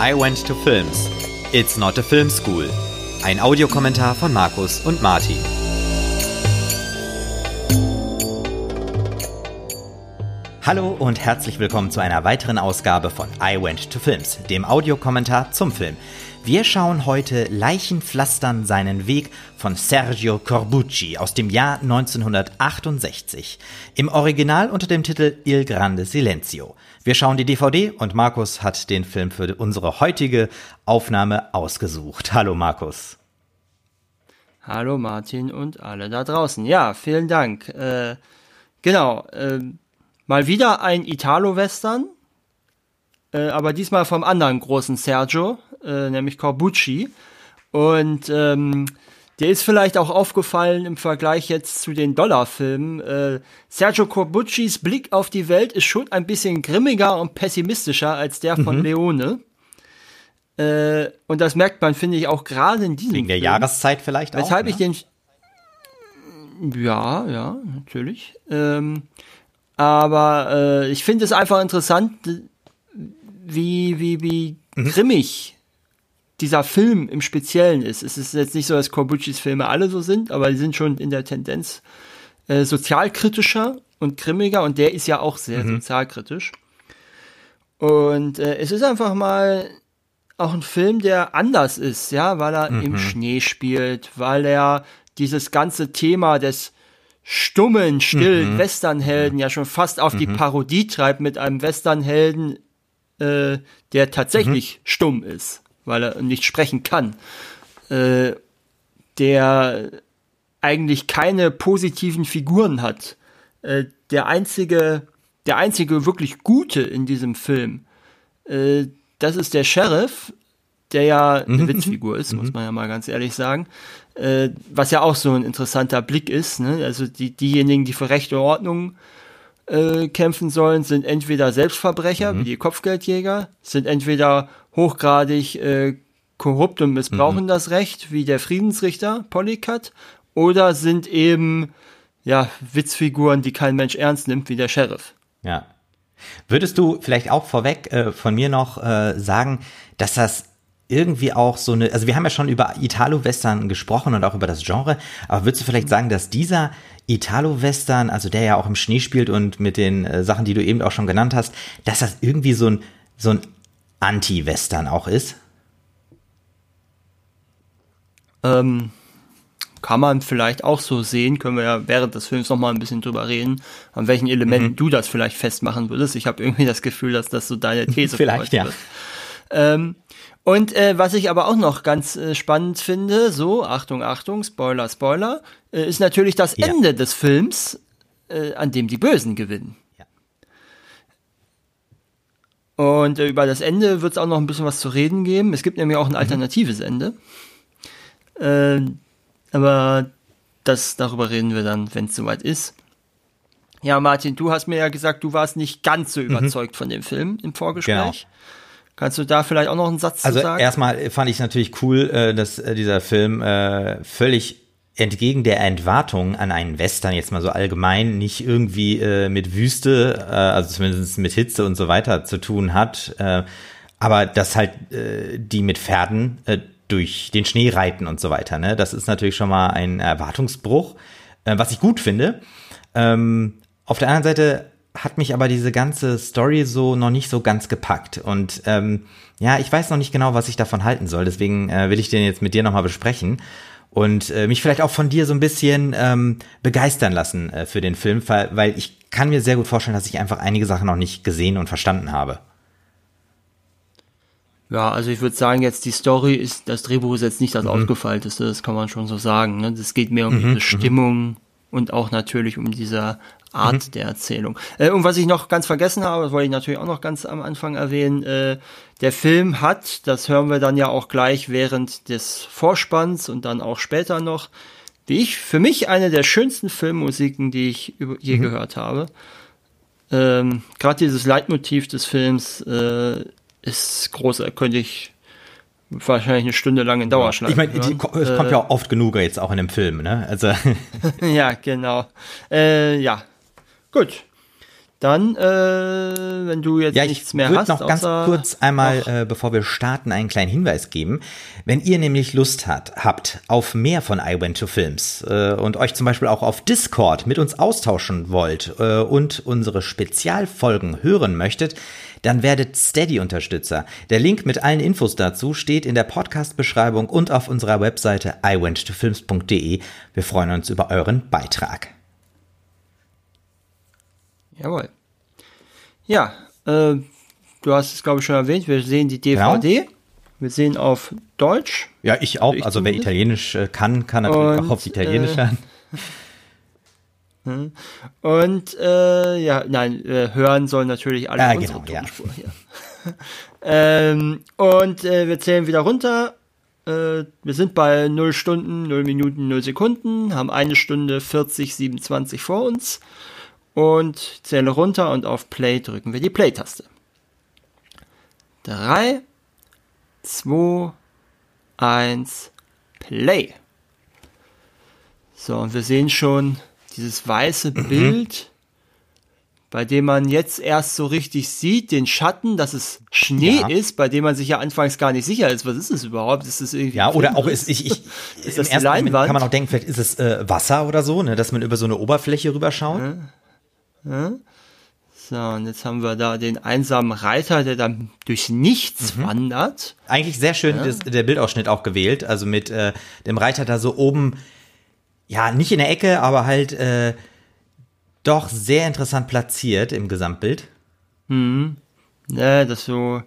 I Went to Films. It's not a film school. Ein Audiokommentar von Markus und Martin. Hallo und herzlich willkommen zu einer weiteren Ausgabe von I Went to Films, dem Audiokommentar zum Film. Wir schauen heute Leichenpflastern seinen Weg von Sergio Corbucci aus dem Jahr 1968. Im Original unter dem Titel Il Grande Silenzio. Wir schauen die DVD und Markus hat den Film für unsere heutige Aufnahme ausgesucht. Hallo Markus. Hallo Martin und alle da draußen. Ja, vielen Dank. Äh, genau, äh, mal wieder ein Italo-Western, äh, aber diesmal vom anderen großen Sergio, äh, nämlich Corbucci. Und ähm, der ist vielleicht auch aufgefallen im Vergleich jetzt zu den Dollarfilmen. Äh, Sergio Corbuccis Blick auf die Welt ist schon ein bisschen grimmiger und pessimistischer als der von mhm. Leone. Äh, und das merkt man, finde ich, auch gerade in diesem Wegen der Film. Jahreszeit vielleicht auch. Weshalb ne? ich den. Ja, ja, natürlich. Ähm, aber äh, ich finde es einfach interessant, wie, wie, wie mhm. grimmig dieser Film im Speziellen ist. Es ist jetzt nicht so, dass Corbucci's Filme alle so sind, aber die sind schon in der Tendenz äh, sozialkritischer und grimmiger und der ist ja auch sehr mhm. sozialkritisch. Und äh, es ist einfach mal auch ein Film, der anders ist, ja, weil er mhm. im Schnee spielt, weil er dieses ganze Thema des stummen, stillen mhm. Westernhelden ja schon fast auf die mhm. Parodie treibt mit einem Westernhelden, äh, der tatsächlich mhm. stumm ist weil er nicht sprechen kann, äh, der eigentlich keine positiven Figuren hat. Äh, der einzige, der einzige wirklich Gute in diesem Film, äh, das ist der Sheriff, der ja eine mhm. Witzfigur ist, muss mhm. man ja mal ganz ehrlich sagen. Äh, was ja auch so ein interessanter Blick ist. Ne? Also die, diejenigen, die für Recht und Ordnung äh, kämpfen sollen, sind entweder Selbstverbrecher, mhm. wie die Kopfgeldjäger, sind entweder hochgradig äh, korrupt und missbrauchen mhm. das Recht, wie der Friedensrichter Polycat, oder sind eben ja Witzfiguren, die kein Mensch ernst nimmt, wie der Sheriff. Ja. Würdest du vielleicht auch vorweg äh, von mir noch äh, sagen, dass das irgendwie auch so eine, also wir haben ja schon über Italo-Western gesprochen und auch über das Genre, aber würdest du vielleicht sagen, dass dieser Italo-Western, also der ja auch im Schnee spielt und mit den äh, Sachen, die du eben auch schon genannt hast, dass das irgendwie so ein, so ein Anti-Western auch ist? Ähm, kann man vielleicht auch so sehen, können wir ja während des Films noch mal ein bisschen drüber reden, an welchen Elementen mhm. du das vielleicht festmachen würdest. Ich habe irgendwie das Gefühl, dass das so deine These vielleicht ja. Wird. Ähm, und äh, was ich aber auch noch ganz äh, spannend finde, so Achtung, Achtung, Spoiler, Spoiler, äh, ist natürlich das ja. Ende des Films, äh, an dem die Bösen gewinnen. Und äh, über das Ende wird es auch noch ein bisschen was zu reden geben. Es gibt nämlich auch ein mhm. alternatives. Ende. Äh, aber das, darüber reden wir dann, wenn es soweit ist. Ja, Martin, du hast mir ja gesagt, du warst nicht ganz so mhm. überzeugt mhm. von dem Film im Vorgespräch. Genau. Kannst du da vielleicht auch noch einen Satz also zu sagen? Also erstmal fand ich natürlich cool, äh, dass äh, dieser Film äh, völlig entgegen der Entwartung an einen Western jetzt mal so allgemein nicht irgendwie äh, mit Wüste, äh, also zumindest mit Hitze und so weiter zu tun hat, äh, aber dass halt äh, die mit Pferden äh, durch den Schnee reiten und so weiter. Ne? Das ist natürlich schon mal ein Erwartungsbruch, äh, was ich gut finde. Ähm, auf der anderen Seite hat mich aber diese ganze Story so noch nicht so ganz gepackt und ähm, ja, ich weiß noch nicht genau, was ich davon halten soll. Deswegen äh, will ich den jetzt mit dir nochmal besprechen und äh, mich vielleicht auch von dir so ein bisschen ähm, begeistern lassen äh, für den Film, weil, weil ich kann mir sehr gut vorstellen, dass ich einfach einige Sachen noch nicht gesehen und verstanden habe. Ja, also ich würde sagen, jetzt die Story ist, das Drehbuch ist jetzt nicht das mhm. ausgefeilteste, das kann man schon so sagen. Ne? Das geht mehr um mhm. diese mhm. Stimmung und auch natürlich um diese Art mhm. der Erzählung. Äh, und was ich noch ganz vergessen habe, das wollte ich natürlich auch noch ganz am Anfang erwähnen, äh, der Film hat, das hören wir dann ja auch gleich während des Vorspanns und dann auch später noch, wie ich, für mich eine der schönsten Filmmusiken, die ich je mhm. gehört habe. Ähm, Gerade dieses Leitmotiv des Films äh, ist groß, könnte ich wahrscheinlich eine Stunde lang in Dauerschleife. Ich meine, es kommt ja äh, auch oft genug jetzt auch in dem Film, ne? Also ja, genau. Äh, ja, gut. Dann, äh, wenn du jetzt Ja, nichts ich mehr würde hast, noch ganz kurz einmal, äh, bevor wir starten, einen kleinen Hinweis geben. Wenn ihr nämlich Lust hat, habt auf mehr von I Went to Films äh, und euch zum Beispiel auch auf Discord mit uns austauschen wollt äh, und unsere Spezialfolgen hören möchtet, dann werdet Steady-Unterstützer. Der Link mit allen Infos dazu steht in der Podcast-Beschreibung und auf unserer Webseite iwenttofilms.de. Wir freuen uns über euren Beitrag. Jawohl. Ja, äh, du hast es, glaube ich, schon erwähnt. Wir sehen die. DVD. Wir sehen auf Deutsch. Ja, ich auch. Ich Also wer. Italienisch äh, kann, kann natürlich Und, auch auf Italienisch äh, hören. Und äh, ja, nein, äh, hören sollen natürlich alle Ja, unsere genau, ja. Tonspur hier. ähm, und äh, wir zählen wieder runter. Wir sind bei 0 Stunden, 0 Minuten, 0 Sekunden, haben eine Stunde 40, 27 vor uns und zähle runter und auf Play drücken wir die Play-Taste. 3, 2, 1, Play. So, und wir sehen schon dieses weiße Mhm. Bild, bei dem man jetzt erst so richtig sieht, den Schatten, dass es Schnee Ja. ist, bei dem man sich ja anfangs gar nicht sicher ist, was ist es überhaupt? Ist es irgendwie Ja, oder auch ist ich, ich Ist das die ersten Moment Leinwand? kann man auch denken, vielleicht ist es äh, Wasser oder so, ne, dass man über so eine Oberfläche rüberschaut. So, und jetzt haben wir da den einsamen Reiter, der dann durch nichts Mhm. wandert. Eigentlich sehr schön das, der Bildausschnitt auch gewählt, also mit äh, dem Reiter da so oben, ja, nicht in der Ecke, aber halt äh, doch sehr interessant platziert im Gesamtbild. Ne, dass so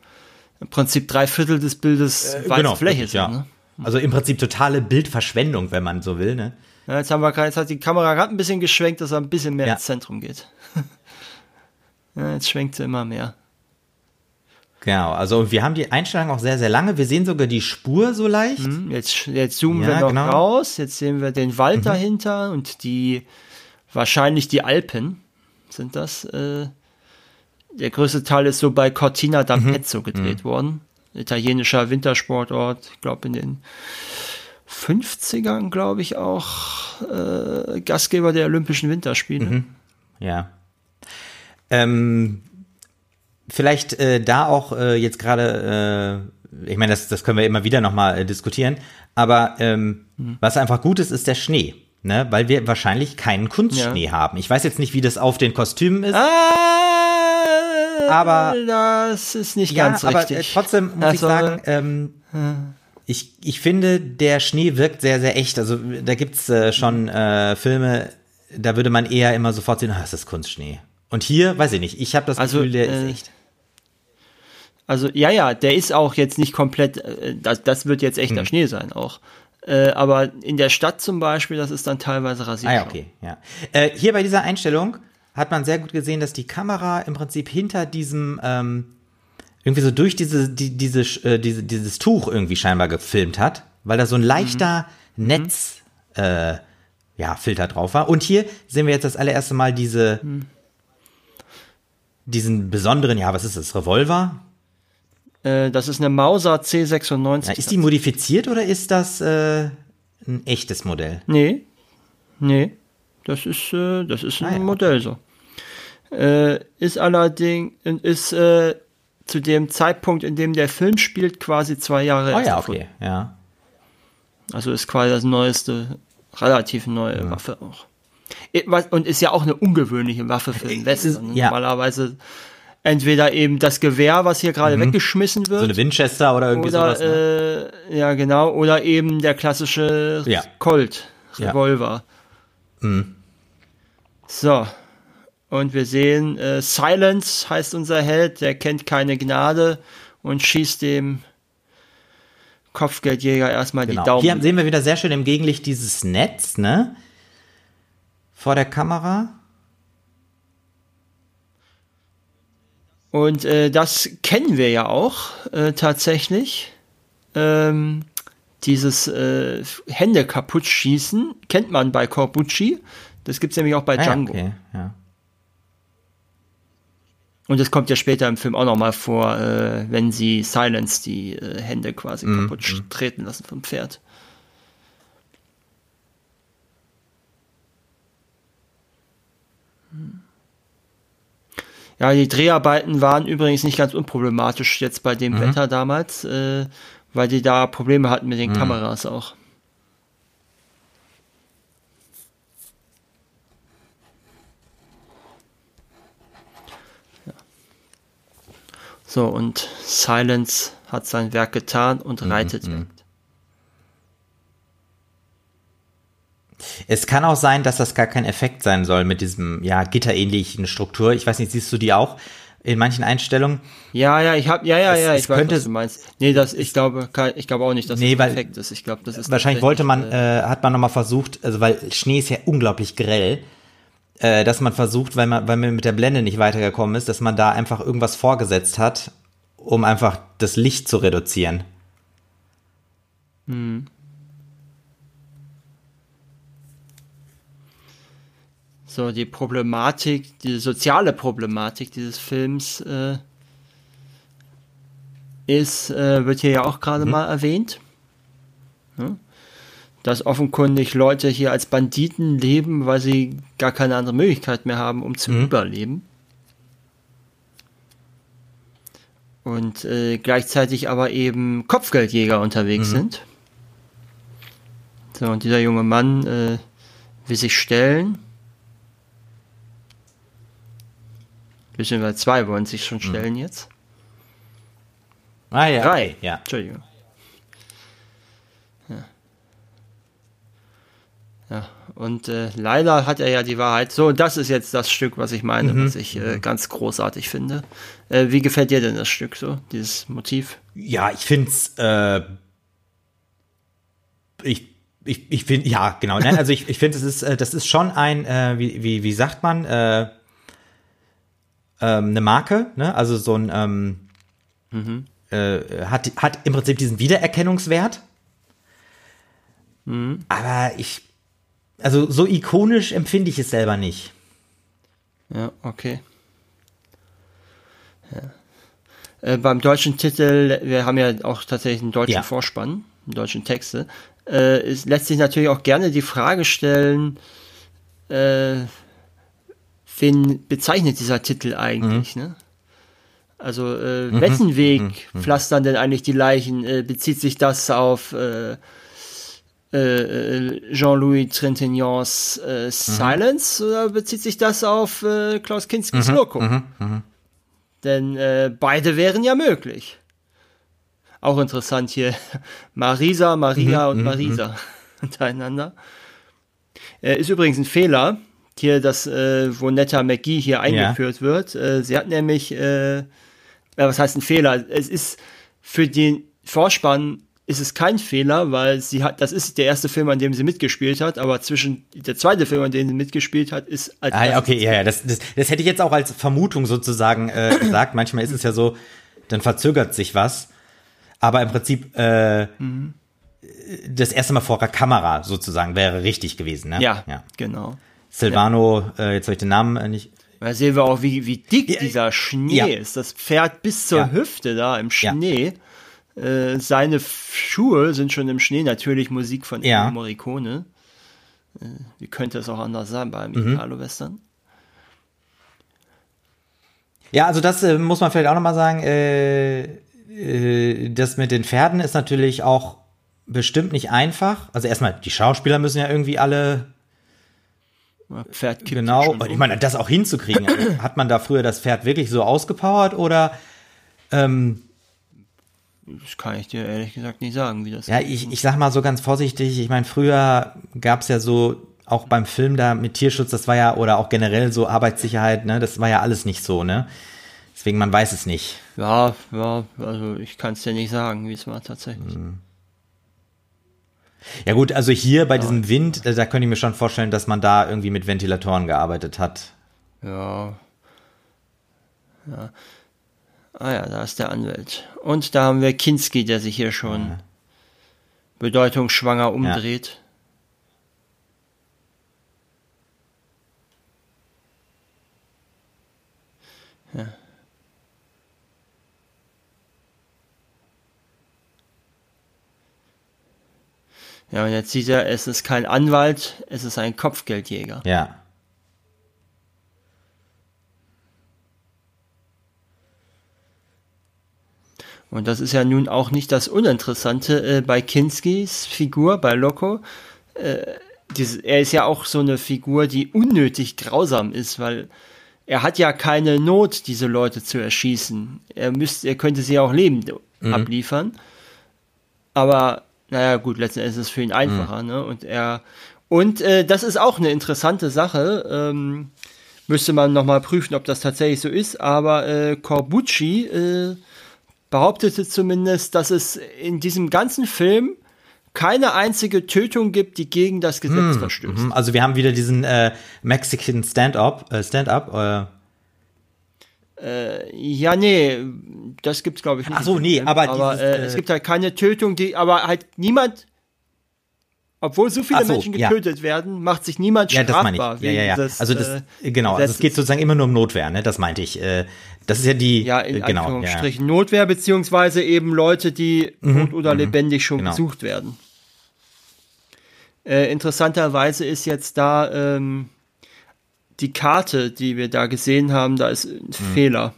im Prinzip drei Viertel des Bildes weiße Fläche wirklich, sind. ja. Ne? Also im Prinzip totale Bildverschwendung, wenn man so will, ne? Ja, jetzt haben wir jetzt hat die Kamera gerade ein bisschen geschwenkt, dass er ein bisschen mehr Ja. ins Zentrum geht. Ja, jetzt schwenkt sie immer mehr. Genau, also wir haben die Einstellung auch sehr, sehr lange. Wir sehen sogar die Spur so leicht. Hm, Jetzt, jetzt zoomen Ja, wir noch genau. Mhm. raus. Jetzt sehen wir den Wald dahinter und die, wahrscheinlich die Alpen sind das. Äh, der größte Teil ist so bei Cortina Mhm. d'Ampezzo gedreht worden. Italienischer Wintersportort, ich glaube in den 50ern, glaube ich, auch äh, Gastgeber der Olympischen Winterspiele. Mhm. Ja. Ähm, vielleicht äh, da auch äh, jetzt gerade, äh, ich meine, das, das können wir immer wieder nochmal äh, diskutieren, aber ähm, Mhm. was einfach gut ist, ist der Schnee. Ne, weil wir wahrscheinlich keinen Kunstschnee haben. Ich weiß jetzt nicht, wie das auf den Kostümen ist. Ah, Aber- das ist nicht ja, ganz aber richtig. äh, trotzdem muss ich Also, sagen, ähm, ich, ich finde, der Schnee wirkt sehr, sehr echt. Also da gibt's äh, schon äh, Filme, da würde man eher immer sofort sehen, ah, es ist Kunstschnee. Und hier, weiß ich nicht, ich habe das Also, Gefühl, der äh, ist echt. Also ja, ja, der ist auch jetzt nicht komplett, äh, das, das wird jetzt Hm. echter Schnee sein auch. Äh, aber in der Stadt zum Beispiel, das ist dann teilweise rasiert. Ah ja, okay, ja. Äh, hier bei dieser Einstellung hat man sehr gut gesehen, dass die Kamera im Prinzip hinter diesem ähm, irgendwie so durch diese, die, diese, äh, diese, dieses Tuch irgendwie scheinbar gefilmt hat, weil da so ein leichter Netz äh, ja, Filter drauf war. Und hier sehen wir jetzt das allererste Mal diese diesen besonderen, ja, was ist das, Revolver? Äh, das ist eine Mauser C96. Ja, ist die modifiziert oder ist das äh, ein echtes Modell? Nee, nee, das ist, äh, das ist ein Ah, ja, Modell so. Äh, ist allerdings, ist äh, zu dem Zeitpunkt, in dem der Film spielt, quasi zwei Jahre Oh ja, okay, ja. Also ist quasi das neueste, relativ neue Waffe auch. Was- Und ist ja auch eine ungewöhnliche Waffe für den Westen. ja. Normalerweise entweder eben das Gewehr, was hier gerade weggeschmissen wird. So eine Winchester oder irgendwie oder, sowas. Ne? äh, ja genau, oder eben der klassische Ja. Colt, Ja. Revolver. So. Und wir sehen, äh, Silence heißt unser Held, der kennt keine Gnade und schießt dem Kopfgeldjäger erstmal Genau. die Daumen. Hier sehen wir wieder sehr schön im Gegenlicht dieses Netz, ne? Vor der Kamera. Und äh, das kennen wir ja auch äh, tatsächlich. Ähm, dieses äh, Hände kaputt schießen kennt man bei Corbucci. Das gibt's nämlich auch bei Ah, ja, Django. okay, ja. Und das kommt ja später im Film auch nochmal vor, äh, wenn sie Silence die äh, Hände quasi Mhm, kaputt sch- treten lassen vom Pferd. Ja, die Dreharbeiten waren übrigens nicht ganz unproblematisch jetzt bei dem mhm. Wetter damals, äh, weil die da Probleme hatten mit den mhm. Kameras auch. So, und Silence hat sein Werk getan und mhm, reitet mhm. weg. Es kann auch sein, dass das gar kein Effekt sein soll mit diesem, ja, gitterähnlichen Struktur. Ich weiß nicht, siehst du die auch in manchen Einstellungen? Ja, ja, ich habe, ja, ja, es, ja, ich es weiß, könnte, was du meinst. Nee, das, ich glaube, ich glaube auch nicht, dass nee, das weil, Effekt ist. Ich glaube, das ist wahrscheinlich wollte man, äh, hat man nochmal versucht, also weil Schnee ist ja unglaublich grell, äh, dass man versucht, weil man, weil man mit der Blende nicht weitergekommen ist, dass man da einfach irgendwas vorgesetzt hat, um einfach das Licht zu reduzieren. Hm. So, die Problematik, die soziale Problematik dieses Films äh, ist, äh, wird hier ja auch gerade mhm. mal erwähnt. Ja? Dass offenkundig Leute hier als Banditen leben, weil sie gar keine andere Möglichkeit mehr haben, um zu mhm. überleben. Und äh, gleichzeitig aber eben Kopfgeldjäger unterwegs mhm. sind. So, und dieser junge Mann äh, will sich stellen Beziehungsweise zwei wollen sich schon stellen mhm. jetzt. Ah ja. Drei. Ja. Entschuldigung. Ja. Ja, und äh, leider hat er ja die Wahrheit. So, und das ist jetzt das Stück, was ich meine, mhm. was ich äh, ganz großartig finde. Äh, wie gefällt dir denn das Stück so, dieses Motiv? Ja, ich finde es, äh, ich, ich, ich finde, ja, genau. Nein, also ich, ich finde, es ist, äh, das ist schon ein, äh, wie, wie, wie sagt man, äh, ähm, eine Marke, ne? also so ein, ähm, mhm. äh, hat, hat im Prinzip diesen Wiedererkennungswert. Mhm. Aber ich, also so ikonisch empfinde ich es selber nicht. Ja, okay. Ja. Äh, beim deutschen Titel, wir haben ja auch tatsächlich einen deutschen ja. Vorspann, einen deutschen Texte, äh, ist, lässt sich natürlich auch gerne die Frage stellen, äh, wen bezeichnet dieser Titel eigentlich, mhm. ne? Also äh, mhm. wessen Weg mhm. mhm. pflastern denn eigentlich die Leichen? Äh, bezieht sich das auf äh, äh, Jean-Louis Trintignants äh, mhm. Silence oder bezieht sich das auf äh, Klaus Kinskis Loco? Denn äh, beide wären ja möglich. Auch interessant hier. Marisa, Maria und Marisa untereinander. Äh, ist übrigens ein Fehler hier das, äh, wo Netta McGee hier eingeführt ja. wird. Äh, sie hat nämlich, äh, was heißt ein Fehler? Es ist für den Vorspann ist es kein Fehler, weil sie hat, das ist der erste Film, an dem sie mitgespielt hat, aber zwischen der zweite Film, an dem sie mitgespielt hat, ist als ah, okay, ja, ja, das, das, das hätte ich jetzt auch als Vermutung sozusagen äh, gesagt. Manchmal ist es ja so, dann verzögert sich was, aber im Prinzip äh, mhm. das erste Mal vor der Kamera sozusagen wäre richtig gewesen, ne? Ja, ja. genau. Silvano, ja. äh, jetzt habe ich den Namen äh, nicht. Da sehen wir auch, wie, wie dick ja, dieser Schnee ja. ist. Das Pferd bis zur Hüfte da im Schnee. Äh, seine Schuhe sind schon im Schnee. Natürlich Musik von ja. Morricone. Äh, wie könnte es auch anders sein beim mhm. Italo-Western? Ja, also das äh, muss man vielleicht auch nochmal sagen. Äh, äh, das mit den Pferden ist natürlich auch bestimmt nicht einfach. Also erstmal, die Schauspieler müssen ja irgendwie alle Pferd kippt Genau, und ich meine, das auch hinzukriegen. hat man da früher das Pferd wirklich so ausgepowert oder ähm, das kann ich dir ehrlich gesagt nicht sagen, wie das Ja, ich, ich sag mal so ganz vorsichtig, ich meine, früher gab es ja so, auch beim Film da mit Tierschutz, das war ja, oder auch generell so Arbeitssicherheit, ne, das war ja alles nicht so, ne? Deswegen, man weiß es nicht. Ja, ja, also ich kann es dir nicht sagen, wie es war tatsächlich. Mhm. Ja gut, also hier bei diesem Wind, da könnte ich mir schon vorstellen, dass man da irgendwie mit Ventilatoren gearbeitet hat. Ja. Ja. Ah ja, da ist der Anwalt. Und da haben wir Kinski, der sich hier schon ja. bedeutungsschwanger umdreht. Ja. Ja, und jetzt sieht er, es ist kein Anwalt, es ist ein Kopfgeldjäger. Ja. Und das ist ja nun auch nicht das Uninteressante äh, bei Kinskys Figur, bei Loco. Äh, dieses, er ist ja auch so eine Figur, die unnötig grausam ist, weil er hat ja keine Not, diese Leute zu erschießen. Er, müsst, er könnte sie auch lebend mhm. abliefern. Aber naja, gut, letzten Endes ist es für ihn einfacher, mhm. ne? Und er, und äh, das ist auch eine interessante Sache. Ähm, müsste man nochmal prüfen, ob das tatsächlich so ist. Aber äh, Corbucci äh, behauptete zumindest, dass es in diesem ganzen Film keine einzige Tötung gibt, die gegen das Gesetz hm, verstößt. Hm. Also wir haben wieder diesen äh, Mexican Stand-up, äh, Stand-up. Äh. Äh, ja, nee, das gibt's glaube ich nicht. Ach so, nee, aber, aber dieses, äh, es gibt halt keine Tötung, die, aber halt niemand, obwohl so viele so, Menschen getötet ja. werden, macht sich niemand ja, strafbar. Das meine ich. Ja, ja, ja. Des, also das, äh, genau, also es geht sozusagen immer nur um Notwehr, ne? Das meinte ich. Äh, das ist ja die, ja, in äh, genau, Anführungsstrichen ja. Notwehr beziehungsweise eben Leute, die mhm, tot oder mhm, lebendig schon genau. gesucht werden. Äh, interessanterweise ist jetzt da ähm, die Karte, die wir da gesehen haben, da ist ein mhm. Fehler.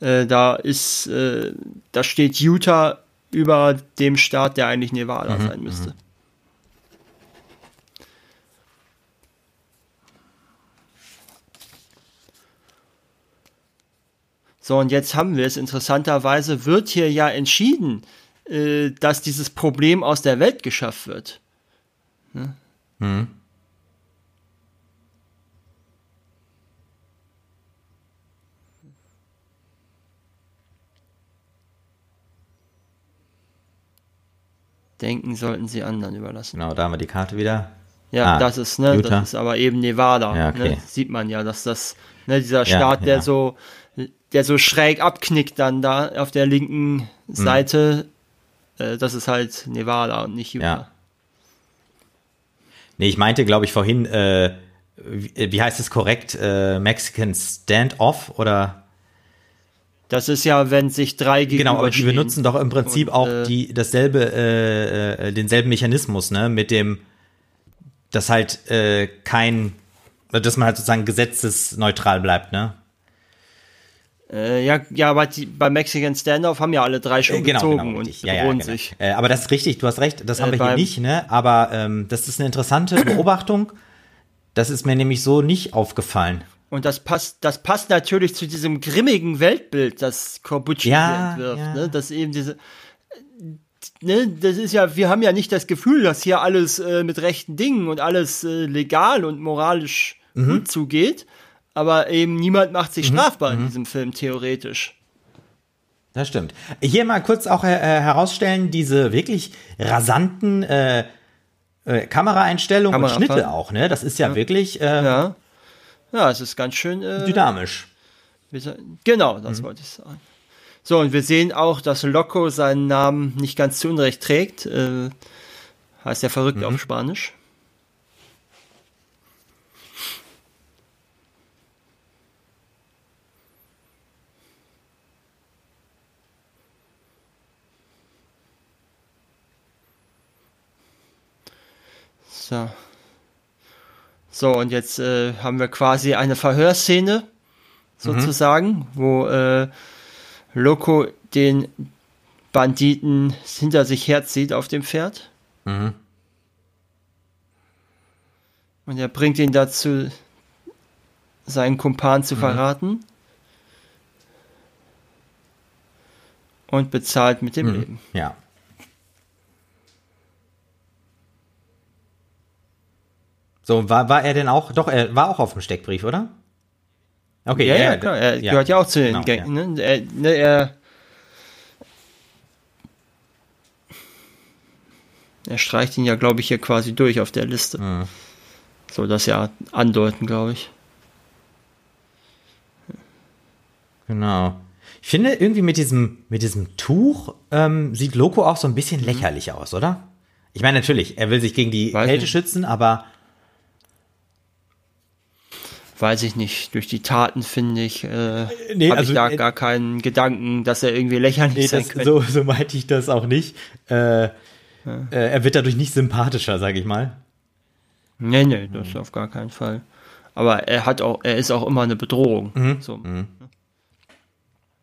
Äh, da ist, äh, da steht Utah über dem Staat, der eigentlich Nevada mhm. sein müsste. Mhm. So, und jetzt haben wir es. Interessanterweise wird hier ja entschieden, äh, dass dieses Problem aus der Welt geschafft wird. Ne? Mhm. Denken sollten sie anderen überlassen. Genau, da haben wir die Karte wieder. Ja, ah, das ist, ne, Utah. das ist aber eben Nevada. Ja, okay. ne, sieht man ja, dass das, ne, dieser Staat, ja, der so, der so schräg abknickt dann da auf der linken hm. Seite, mhm. äh, das ist halt Nevada und nicht Utah. Ja. Nee, ich meinte, glaube ich, vorhin, äh, wie, wie, heißt es korrekt, äh, Mexican Standoff oder? Das ist ja, wenn sich drei Genau, aber die benutzen doch im Prinzip und, auch äh, die dasselbe, äh, äh, denselben Mechanismus, ne, mit dem, dass halt äh, kein, dass man halt sozusagen gesetzesneutral bleibt, ne? Äh, ja, ja, aber die, bei Mexican Standoff haben ja alle drei schon äh, genau, gezogen genau, und ja, ja, genau. sich. Äh, aber das ist richtig, du hast recht, das haben wir hier nicht, ne? Aber ähm, das ist eine interessante Beobachtung. Das ist mir nämlich so nicht aufgefallen. Und das passt, das passt natürlich zu diesem grimmigen Weltbild, das Corbucci ja, entwirft, ja. ne? Dass eben diese, ne, das ist ja, wir haben ja nicht das Gefühl, dass hier alles äh, mit rechten Dingen und alles äh, legal und moralisch mhm. gut zugeht, aber eben niemand macht sich mhm. strafbar in mhm. diesem Film, theoretisch. Das stimmt. Hier mal kurz auch äh, herausstellen, diese wirklich rasanten äh, äh, Kameraeinstellungen und Schnitte auch, ne? Das ist ja, ja. wirklich. Äh, ja. Ja, es ist ganz schön äh, dynamisch. Genau, das mhm. wollte ich sagen. So, und wir sehen auch, dass Loco seinen Namen nicht ganz zu Unrecht trägt. Äh, heißt ja verrückt mhm. auf Spanisch. So. So, und jetzt äh, haben wir quasi eine Verhörszene, sozusagen, mhm. wo äh, Loco den Banditen hinter sich herzieht auf dem Pferd. Mhm. Und er bringt ihn dazu, seinen Kumpan zu mhm. verraten. Und bezahlt mit dem mhm. Leben. Ja. So, war, war er denn auch, doch, er war auch auf dem Steckbrief, oder? Okay, ja, ja, ja klar, er ja. gehört ja auch zu den genau, Gängen, ja. ne? Er, ne, er, er streicht ihn ja, glaube ich, hier quasi durch auf der Liste. Mhm. So das ja andeuten, glaube ich. Genau. Ich finde irgendwie mit diesem, mit diesem Tuch ähm, sieht Loco auch so ein bisschen mhm. lächerlich aus, oder? Ich meine, natürlich, er will sich gegen die Weiß Kälte nicht. schützen, aber weiß ich nicht, durch die Taten finde ich, äh, äh nee, habe also, ich da äh, gar keinen Gedanken, dass er irgendwie lächerlich nee, sein das, könnte. So, so meinte ich das auch nicht. Äh, ja. äh, er wird dadurch nicht sympathischer, sage ich mal. Nee, nee, das mhm. auf gar keinen Fall. Aber er hat auch, er ist auch immer eine Bedrohung. Mhm. So. Mhm.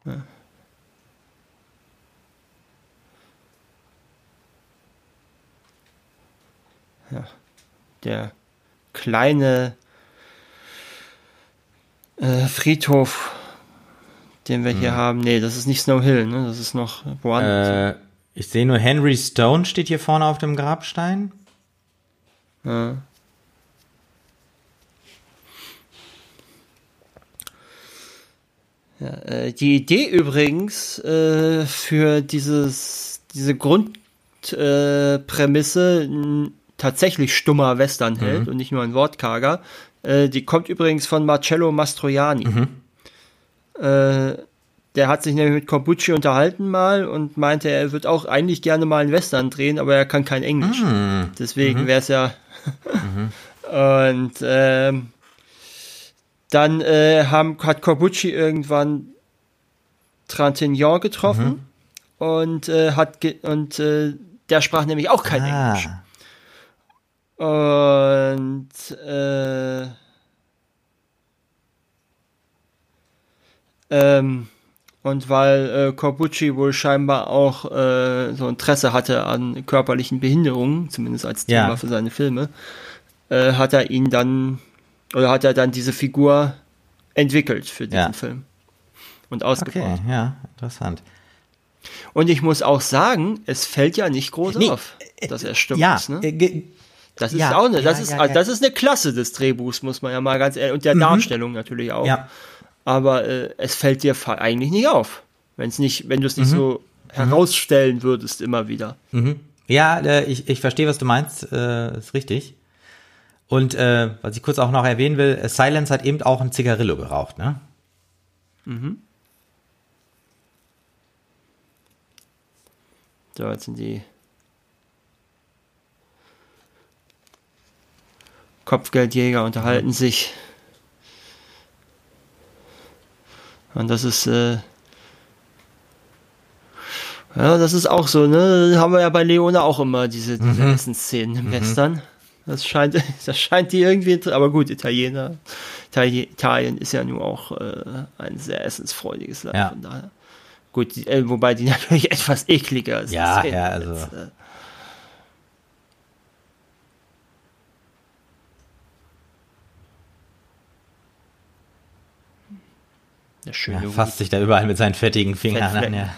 Ja. ja. Der kleine äh, Friedhof, den wir hier haben. Nee, das ist nicht Snow Hill, ne? Das ist noch woanders. Äh, ich sehe nur Henry Stone steht hier vorne auf dem Grabstein. Ja. Ja, äh, die Idee übrigens äh, für dieses, diese Grundprämisse äh, tatsächlich stummer Westernheld mhm. und nicht nur ein Wortkarger, äh, die kommt übrigens von Marcello Mastroianni. Mhm. Äh, der hat sich nämlich mit Corbucci unterhalten mal und meinte, er wird auch eigentlich gerne mal einen Western drehen, aber er kann kein Englisch. Mhm. Deswegen wäre es ja. und ähm, dann äh, haben, hat Corbucci irgendwann Trintignant getroffen mhm. und äh, hat ge und äh, der sprach nämlich auch kein ah. Englisch. Und äh, ähm, und weil äh, Corbucci wohl scheinbar auch äh, so Interesse hatte an körperlichen Behinderungen, zumindest als Thema ja. für seine Filme, äh, hat er ihn dann oder hat er dann diese Figur entwickelt für diesen ja. Film und ausgebaut. Okay, ja, interessant. Und ich muss auch sagen, es fällt ja nicht groß nee, auf, dass er stimmt. Ja, ne? Das ist ja, auch eine, das ja, ist, ja, also das ist eine Klasse des Drehbuchs, muss man ja mal ganz ehrlich, und der mhm. Darstellung natürlich auch. Ja. Aber äh, es fällt dir eigentlich nicht auf, wenn es nicht, wenn du es nicht mhm. so herausstellen würdest immer wieder. Mhm. Ja, äh, ich, ich verstehe, was du meinst, äh, ist richtig. Und äh, was ich kurz auch noch erwähnen will, äh, Silence hat eben auch ein Zigarillo geraucht, ne? Mhm. So, jetzt sind die Kopfgeldjäger unterhalten sich. Und das ist, äh, ja, das ist auch so, ne? Haben wir ja bei Leone auch immer diese, diese mhm. Essensszenen im mhm. Western. Das scheint, das scheint die irgendwie, aber gut, Italiener, Italien ist ja nun auch äh, ein sehr essensfreudiges Land. Ja. Von daher. Gut, die, äh, wobei die natürlich etwas ekliger ist. Ja, ja, also. Als, äh, Der schöne ja, fasst sich da überall mit seinen fettigen Fingern Fettflecken. an. Ja.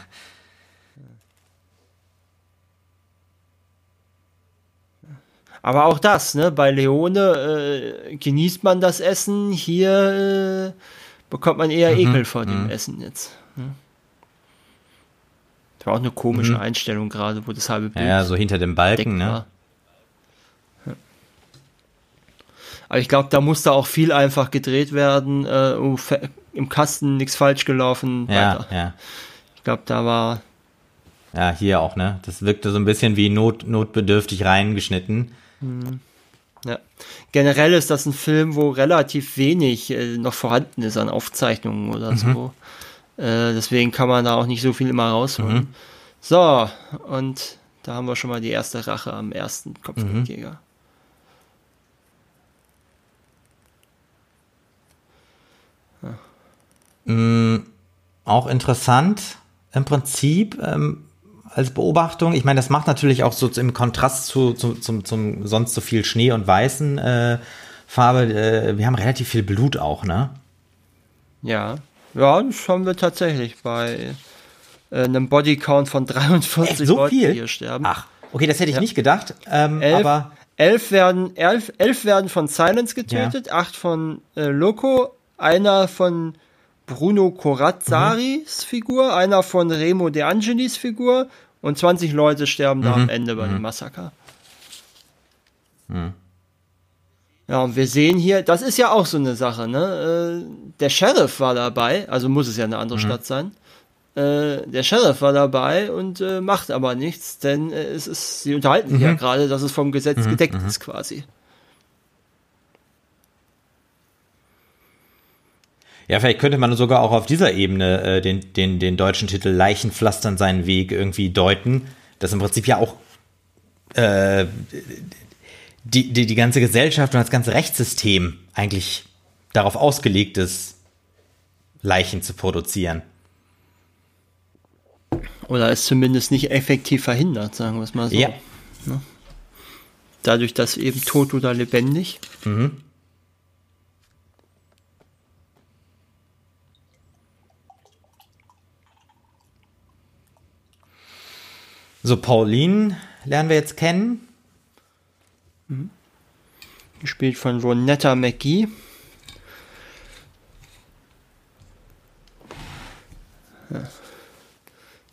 Aber auch das, ne, bei Leone äh, genießt man das Essen, hier äh, bekommt man eher mhm. Ekel vor dem mhm. Essen jetzt. Ne? Das war auch eine komische mhm. Einstellung gerade, wo das halbe Bild Ja, so hinter dem Balken, ne? Ja. Aber ich glaube, da musste auch viel einfach gedreht werden, äh, um im Kasten nichts falsch gelaufen. Ja, weiter. ja. Ich glaube, da war. Ja, hier auch, ne? Das wirkte so ein bisschen wie not, notbedürftig reingeschnitten. Mhm. Ja. Generell ist das ein Film, wo relativ wenig äh, noch vorhanden ist an Aufzeichnungen oder mhm. so. Äh, deswegen kann man da auch nicht so viel immer rausholen. Mhm. So, und da haben wir schon mal die erste Rache am ersten Kopfgeldjäger. Mhm. Mm, auch interessant im Prinzip ähm, als Beobachtung. Ich meine, das macht natürlich auch so im Kontrast zu, zu zum, zum sonst so viel Schnee und weißen äh, Farbe. Äh, wir haben relativ viel Blut auch, ne? Ja, ja, das haben wir tatsächlich bei äh, einem Bodycount von 43 Echt, so Leuten, viel? die hier sterben. Ach, okay, das hätte ich ja. nicht gedacht. Ähm, elf, aber elf werden, elf, elf werden von Silence getötet, ja. acht von äh, Loco, einer von Bruno Corazzaris mhm. Figur, einer von Remo De Angelis Figur und 20 Leute sterben mhm. da am mhm. Ende bei mhm. dem Massaker. Mhm. Ja, und wir sehen hier, das ist ja auch so eine Sache, ne? Äh, der Sheriff war dabei, also muss es ja eine andere mhm. Stadt sein. Äh, der Sheriff war dabei und äh, macht aber nichts, denn äh, es ist, sie unterhalten ja gerade, dass es vom Gesetz gedeckt ist quasi. Ja, vielleicht könnte man sogar auch auf dieser Ebene äh, den, den, den deutschen Titel Leichenpflastern seinen Weg irgendwie deuten. Das im Prinzip ja auch äh, die, die, die ganze Gesellschaft und das ganze Rechtssystem eigentlich darauf ausgelegt ist, Leichen zu produzieren. Oder es zumindest nicht effektiv verhindert, sagen wir es mal so. Ja. Ne? dadurch, dass eben tot oder lebendig. Mhm. So, Pauline lernen wir jetzt kennen. Gespielt von Ronetta McGee.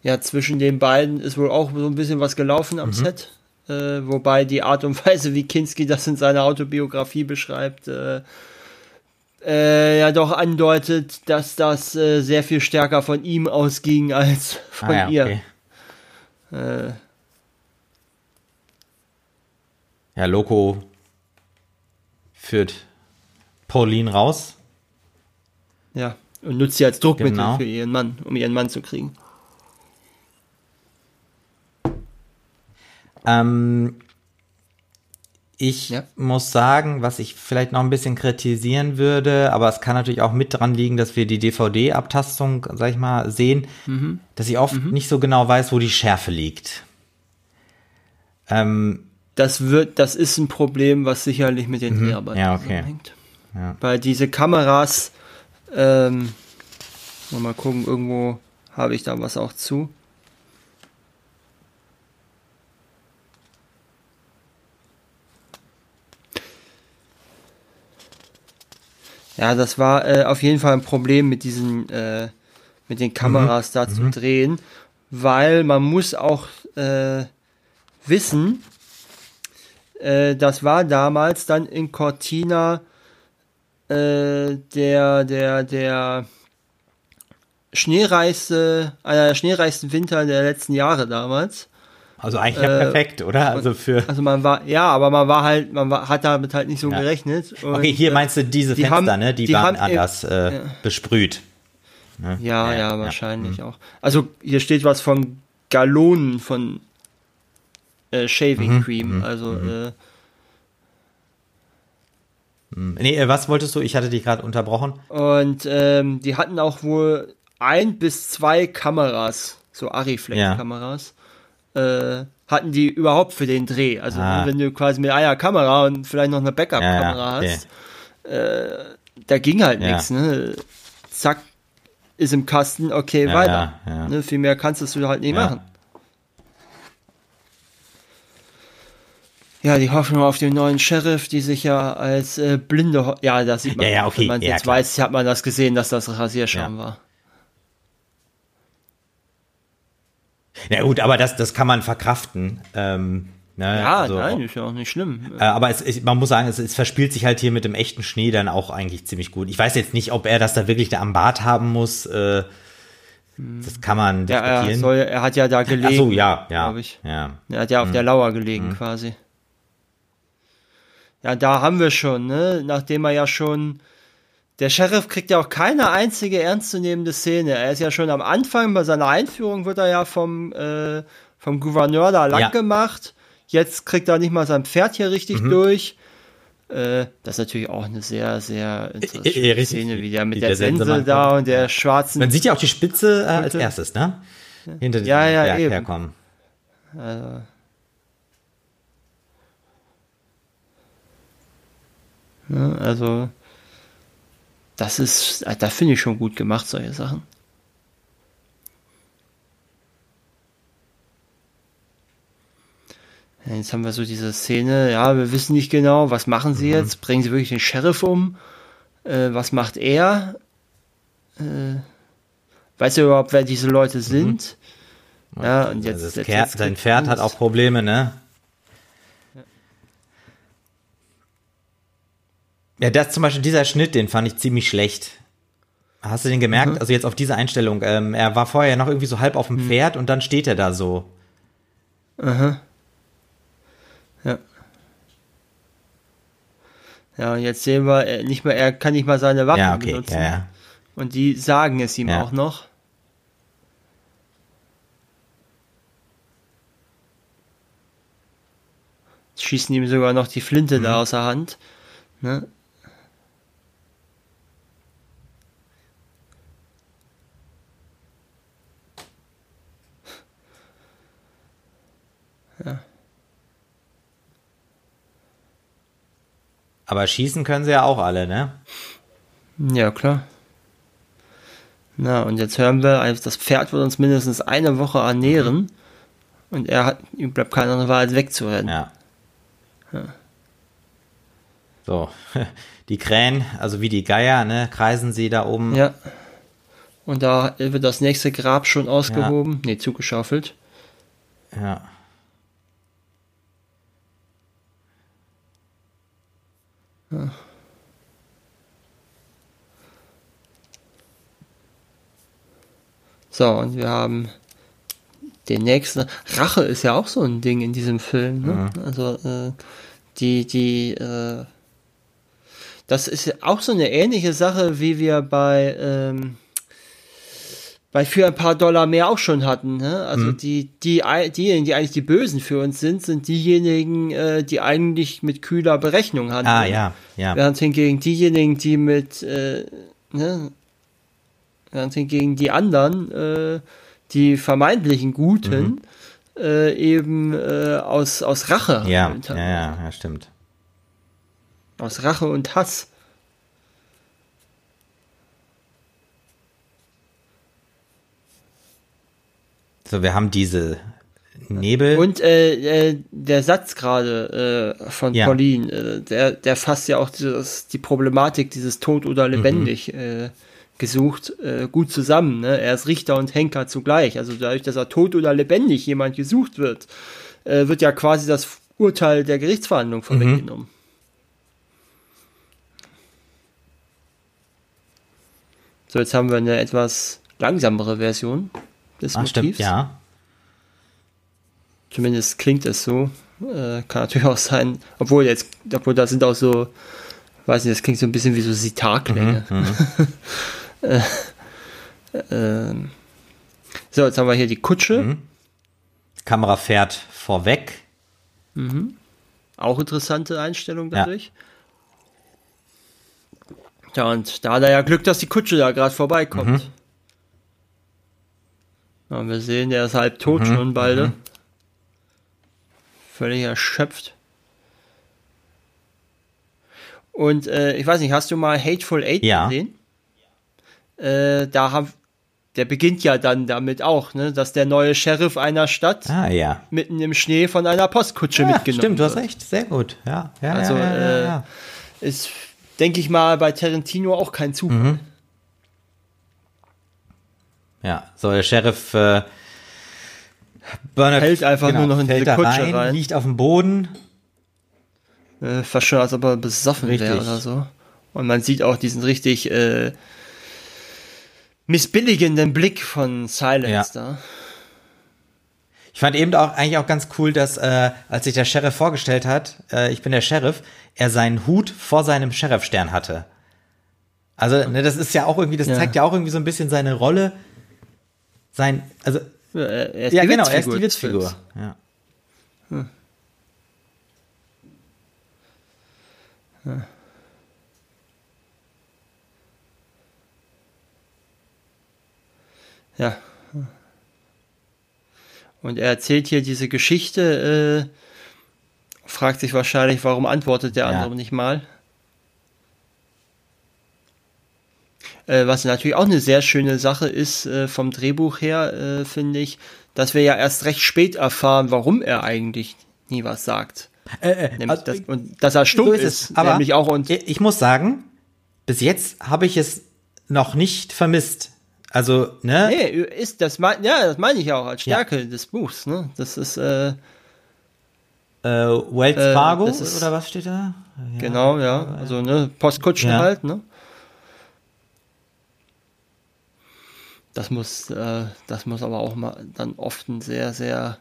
Ja, zwischen den beiden ist wohl auch so ein bisschen was gelaufen am Set. Äh, wobei die Art und Weise, wie Kinski das in seiner Autobiografie beschreibt, äh, äh, ja doch andeutet, dass das äh, sehr viel stärker von ihm ausging als von Ah, ja, ihr. okay. Äh, Ja, Loco führt Pauline raus. ja, und nutzt sie als Druckmittel Genau. für ihren Mann, um ihren Mann zu kriegen. Ähm, ich Ja. muss sagen, was ich vielleicht noch ein bisschen kritisieren würde, aber es kann natürlich auch mit dran liegen, dass wir die DVD-Abtastung, sag ich mal, sehen, Mhm. dass ich oft nicht so genau weiß, wo die Schärfe liegt. Ähm, Das wird, das ist ein Problem, was sicherlich mit den Dreharbeiten Mhm. Ja, okay. zusammenhängt. Ja. Weil diese Kameras, ähm, mal gucken, irgendwo habe ich da was auch zu. Ja, das war äh, auf jeden Fall ein Problem mit diesen, äh, mit den Kameras da zu drehen, weil man muss auch äh, wissen, äh, das war damals dann in Cortina äh, der, der, der schneereichste, einer der schneereichsten Winter der letzten Jahre damals. Also eigentlich ja Äh, perfekt, oder? Also für. Also man war, ja, aber man war halt, man war, hat damit halt nicht so Ja. gerechnet. Und, Okay, hier äh, meinst du diese die Fenster, haben- ne? Die, die waren anders äh, besprüht. Ne? Ja, ja, wahrscheinlich auch. Also hier steht was von Gallonen von äh, Shaving Mhm, Cream. Also äh, Hm. Nee, was wolltest du? Ich hatte dich gerade unterbrochen. und ähm, die hatten auch wohl ein bis zwei Kameras, so Ariflex-Kameras, äh, hatten die überhaupt für den Dreh. Also Ah. wenn du quasi mit einer Kamera und vielleicht noch eine Backup-Kamera Ja, ja, hast, äh, da ging halt Ja. nichts. Ne? Zack, ist im Kasten, okay, weiter. Ne? Viel mehr kannst du halt nicht machen. Ja, die Hoffnung auf den neuen Sheriff, die sich ja als äh, blinde, Ho ja, das sieht man. Ja, ja, auch. okay, Wenn man ja, jetzt klar. weiß, hat man das gesehen, dass das Rasierschaum Ja. War. Ja gut, aber das, das kann man verkraften. Ähm, ne? Ja, also, nein, ist ja auch nicht schlimm. Äh, aber es, ich, man muss sagen, es, es verspielt sich halt hier mit dem echten Schnee dann auch eigentlich ziemlich gut. Ich weiß jetzt nicht, ob er das da wirklich da am Bart haben muss. Äh, das kann man ja, er, diskutieren. soll, er hat ja da gelegen. Ach so, ja, ja, ich. ja. Er hat ja auf der Lauer gelegen, quasi. Ja, da haben wir schon, ne? Nachdem er ja schon. Der Sheriff kriegt ja auch keine einzige ernstzunehmende Szene. Er ist ja schon am Anfang, bei seiner Einführung wird er ja vom, äh, vom Gouverneur da lang Ja. gemacht. Jetzt kriegt er nicht mal sein Pferd hier richtig Mhm. durch. Äh, das ist natürlich auch eine sehr, sehr interessante richtig. Szene, wie der mit der, der Sense Sensemann da und der schwarzen Man sieht ja auch die Spitze äh, als erstes, ne? Hinter diesem Ja, ja, Berg eben. herkommen. Ne? Also, das ist, da finde ich schon gut gemacht, solche Sachen. Jetzt haben wir so diese Szene, ja, wir wissen nicht genau, was machen sie jetzt? Bringen sie wirklich den Sheriff um? Äh, was macht er? Äh, weiß er überhaupt, wer diese Leute sind? Ja, und jetzt, also jetzt, Pferd, jetzt sein Pferd hat auch Probleme, ne? Ja, das zum Beispiel, dieser Schnitt, den fand ich ziemlich schlecht. Hast du den gemerkt? Mhm. Also jetzt auf diese Einstellung. Ähm, er war vorher noch irgendwie so halb auf dem Mhm. Pferd und dann steht er da so. Ja. Ja, und jetzt sehen wir, er, nicht mal, er kann nicht mal seine Waffen Ja, okay. benutzen. Ja, ja. Und die sagen es ihm Ja. auch noch. Schießen ihm sogar noch die Flinte Mhm. da aus der Hand. Ne? Aber schießen können sie ja auch alle, ne? Ja, klar. Na, und jetzt hören wir, also das Pferd wird uns mindestens eine Woche ernähren. Und er hat, ihm bleibt keine andere Wahl, als wegzurennen. Ja. ja. So, die Krähen, also wie die Geier, ne, kreisen sie da oben. Ja. Und da wird das nächste Grab schon ausgehoben, ja. ne, zugeschaufelt. Ja. Ja. So, und wir haben den nächsten. Rache ist ja auch so ein Ding in diesem Film. Ne? Mhm. Also äh, die, die, äh, das ist auch so eine ähnliche Sache, wie wir bei ähm, bei für ein paar Dollar mehr auch schon hatten. Ne? Also mhm. die, die, diejenigen, die eigentlich die Bösen für uns sind, sind diejenigen, äh, die eigentlich mit kühler Berechnung handeln. Ah, ja, ja. Während hingegen diejenigen, die mit, äh, ne, Während hingegen die anderen, äh, die vermeintlichen Guten, mhm. äh, eben äh, aus, aus Rache. Ja, ja, ja, ja, stimmt. Aus Rache und Hass. So, wir haben diese Nebel. Und äh, äh, der Satz gerade äh, von ja. Pauline, äh, der, der fasst ja auch dieses, die Problematik dieses Tod oder lebendig mhm. äh, gesucht gut zusammen. Ne? Er ist Richter und Henker zugleich. Also dadurch, dass er tot oder lebendig jemand gesucht wird, wird ja quasi das Urteil der Gerichtsverhandlung vorweggenommen. Mhm. So, jetzt haben wir eine etwas langsamere Version des Ach, Motivs. Stimmt, ja. Zumindest klingt es so. Äh, kann natürlich auch sein, obwohl jetzt, obwohl da sind auch so, weiß nicht, das klingt so ein bisschen wie so Sitarklänge. Mhm, mhm. Äh, äh, so, jetzt haben wir hier die Kutsche. Mhm. Kamera fährt vorweg. Mhm. Auch interessante Einstellung dadurch. Ja. ja, und da hat er ja Glück, dass die Kutsche da gerade vorbeikommt. Ja, wir sehen, der ist halb tot mhm. schon beide. Mhm. Völlig erschöpft. Und äh, ich weiß nicht, hast du mal Hateful Eight ja. gesehen? äh, da haben der beginnt ja dann damit auch, ne, dass der neue Sheriff einer Stadt ah, ja. mitten im Schnee von einer Postkutsche ja, mitgenommen Stimmt, du hast recht, sehr gut. Ja, ja, also ja, ja, ja, äh, ist, denke ich mal, bei Tarantino auch kein Zufall. Mhm. Ja, so der Sheriff äh, Bernard hält einfach genau, nur noch in diese Kutsche rein, rein, liegt auf dem Boden. Äh, fast schon, als ob er besoffen wäre oder so. Und man sieht auch diesen richtig äh, missbilligenden Blick von Silence ja. da. Ich fand eben auch eigentlich auch ganz cool, dass äh, als sich der Sheriff vorgestellt hat, äh, ich bin der Sheriff, er seinen Hut vor seinem Sheriffstern hatte. Also, ne, das ist ja auch irgendwie, das ja. zeigt ja auch irgendwie so ein bisschen seine Rolle, sein, also er ist ja genau, er ist die Witzfigur. Ja. Hm. Hm. Ja. Und er erzählt hier diese Geschichte, äh, fragt sich wahrscheinlich, warum antwortet der andere nicht mal. Äh, was natürlich auch eine sehr schöne Sache ist äh, vom Drehbuch her, äh, finde ich, dass wir ja erst recht spät erfahren, warum er eigentlich nie was sagt. Äh, äh, also, das, und dass er stumm so ist, ist aber nämlich auch und ich muss sagen, bis jetzt habe ich es noch nicht vermisst. Also, ne? Nee, ist das mein, ja, das meine ich auch als Stärke ja. des Buchs, ne? Das ist äh, äh Wells äh, Fargo ist, oder was steht da? Ja, genau, ja. Also ne, Postkutschen ja. halt, ne? Das muss, äh, das muss aber auch mal dann oft ein sehr, sehr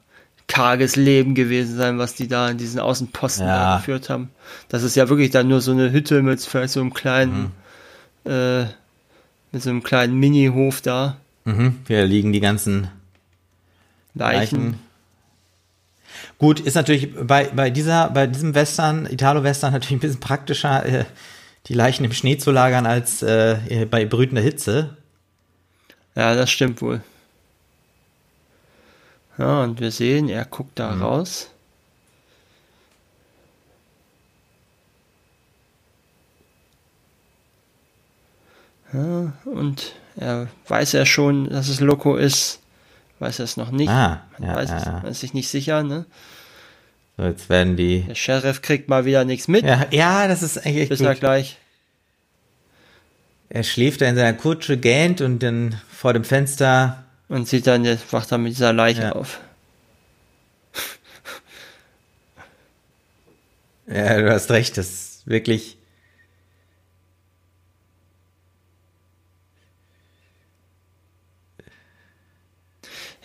karges Leben gewesen sein, was die da in diesen Außenposten ja. geführt haben. Das ist ja wirklich dann nur so eine Hütte mit vielleicht so einem kleinen mhm. äh, mit so einem kleinen Mini-Hof da. Mhm, hier liegen die ganzen Leichen. Leichen. Gut, ist natürlich bei, bei dieser, bei diesem Western, Italo-Western natürlich ein bisschen praktischer, äh, die Leichen im Schnee zu lagern als äh, bei brütender Hitze. Ja, das stimmt wohl. Ja, und wir sehen, er guckt da mhm. raus. Ja, und er weiß ja schon, dass es Loco ist. Weiß er es noch nicht. Ah, man ja, weiß ja, es, man ist sich nicht sicher, ne? So, jetzt werden die. Der Sheriff kriegt mal wieder nichts mit. Ja, ja das ist eigentlich. Bis gut. gleich. Er schläft da in seiner Kutsche, gähnt und dann vor dem Fenster. Und sieht dann, jetzt wacht er mit dieser Leiche Ja. auf. Ja, du hast recht, das ist wirklich.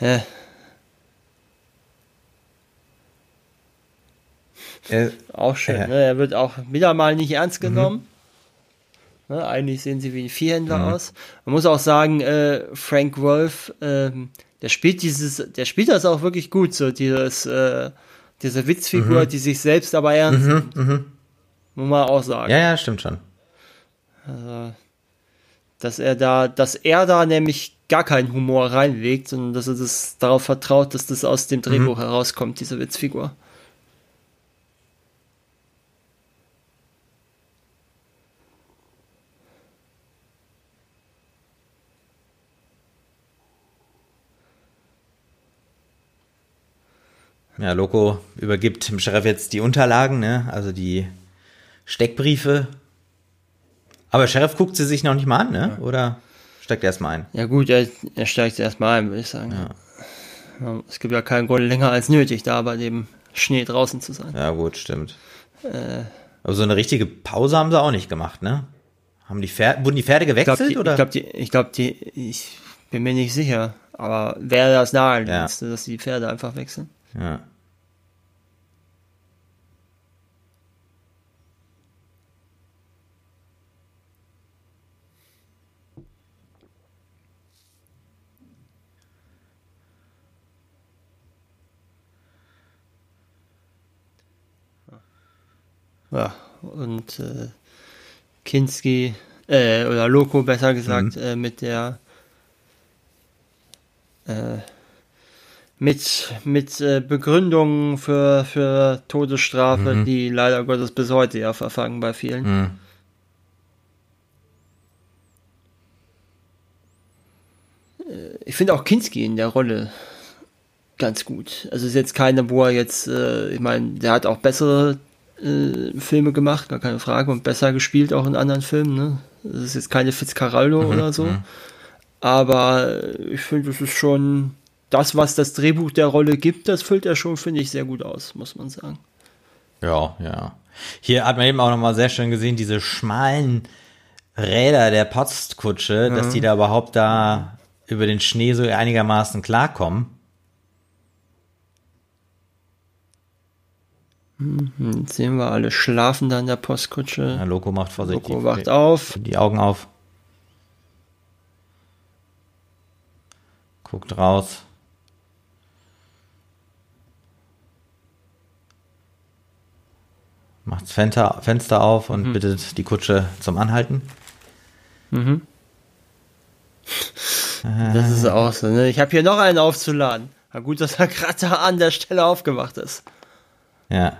Ja, Er, auch schön. Ja. Ne? Er wird auch wieder mal nicht ernst genommen. Ne? Eigentlich sehen sie wie ein Viehhändler aus. Man muss auch sagen, äh, Frank Wolf, ähm, der spielt dieses, der spielt das auch wirklich gut, so dieses, äh, diese Witzfigur, die sich selbst aber ernst nimmt. Muss man auch sagen. ja, ja, stimmt schon. dass er da, dass er da nämlich gar keinen Humor reinlegt, sondern dass er das darauf vertraut, dass das aus dem Drehbuch herauskommt, diese Witzfigur. Ja, Loco übergibt dem Sheriff jetzt die Unterlagen, ne? Also die Steckbriefe. Aber Sheriff guckt sie sich noch nicht mal an, ne? Oder steckt erstmal ein? Ja gut, er, er steigt erstmal ein, würde ich sagen. Ja, Es gibt ja keinen Grund länger als nötig, da bei dem Schnee draußen zu sein. Ja, gut, stimmt. Aber so eine richtige Pause haben sie auch nicht gemacht, ne? Haben die Pferde, wurden die Pferde Ich glaube, gewechselt die, oder? ich, die, ich, glaub, die, ich bin mir nicht sicher, aber wäre das naheliegendste, dass die Pferde einfach wechseln. ja. Ja, und äh, Kinski, äh, oder Loco besser gesagt, Mhm. äh, mit der äh, mit, mit äh, Begründungen für, für Todesstrafe, Mhm. die leider Gottes bis heute ja verfangen bei vielen. Hm. Ich finde auch Kinski in der Rolle ganz gut. Also ist jetzt keine, wo er jetzt, äh, ich meine, der hat auch bessere äh, Filme gemacht, gar keine Frage, und besser gespielt auch in anderen Filmen. Ne? Das ist jetzt keine Fitzcarraldo oder so. Aber äh, ich finde, es ist schon das, was das Drehbuch der Rolle gibt, das füllt er schon, finde ich, sehr gut aus, muss man sagen. Ja, ja. Hier hat man eben auch nochmal sehr schön gesehen, diese schmalen Räder der Postkutsche, dass die da überhaupt da über den Schnee so einigermaßen klarkommen. Jetzt sehen wir alle schlafen da in der Postkutsche. Ja, Loco macht vorsichtig Loco wacht auf. die Augen auf. Guckt raus. Macht das Fenster, Fenster auf und bittet die Kutsche zum Anhalten. Das ist auch so, ne? Ich habe hier noch einen aufzuladen. Na gut, dass er gerade da an der Stelle aufgemacht ist. Ja.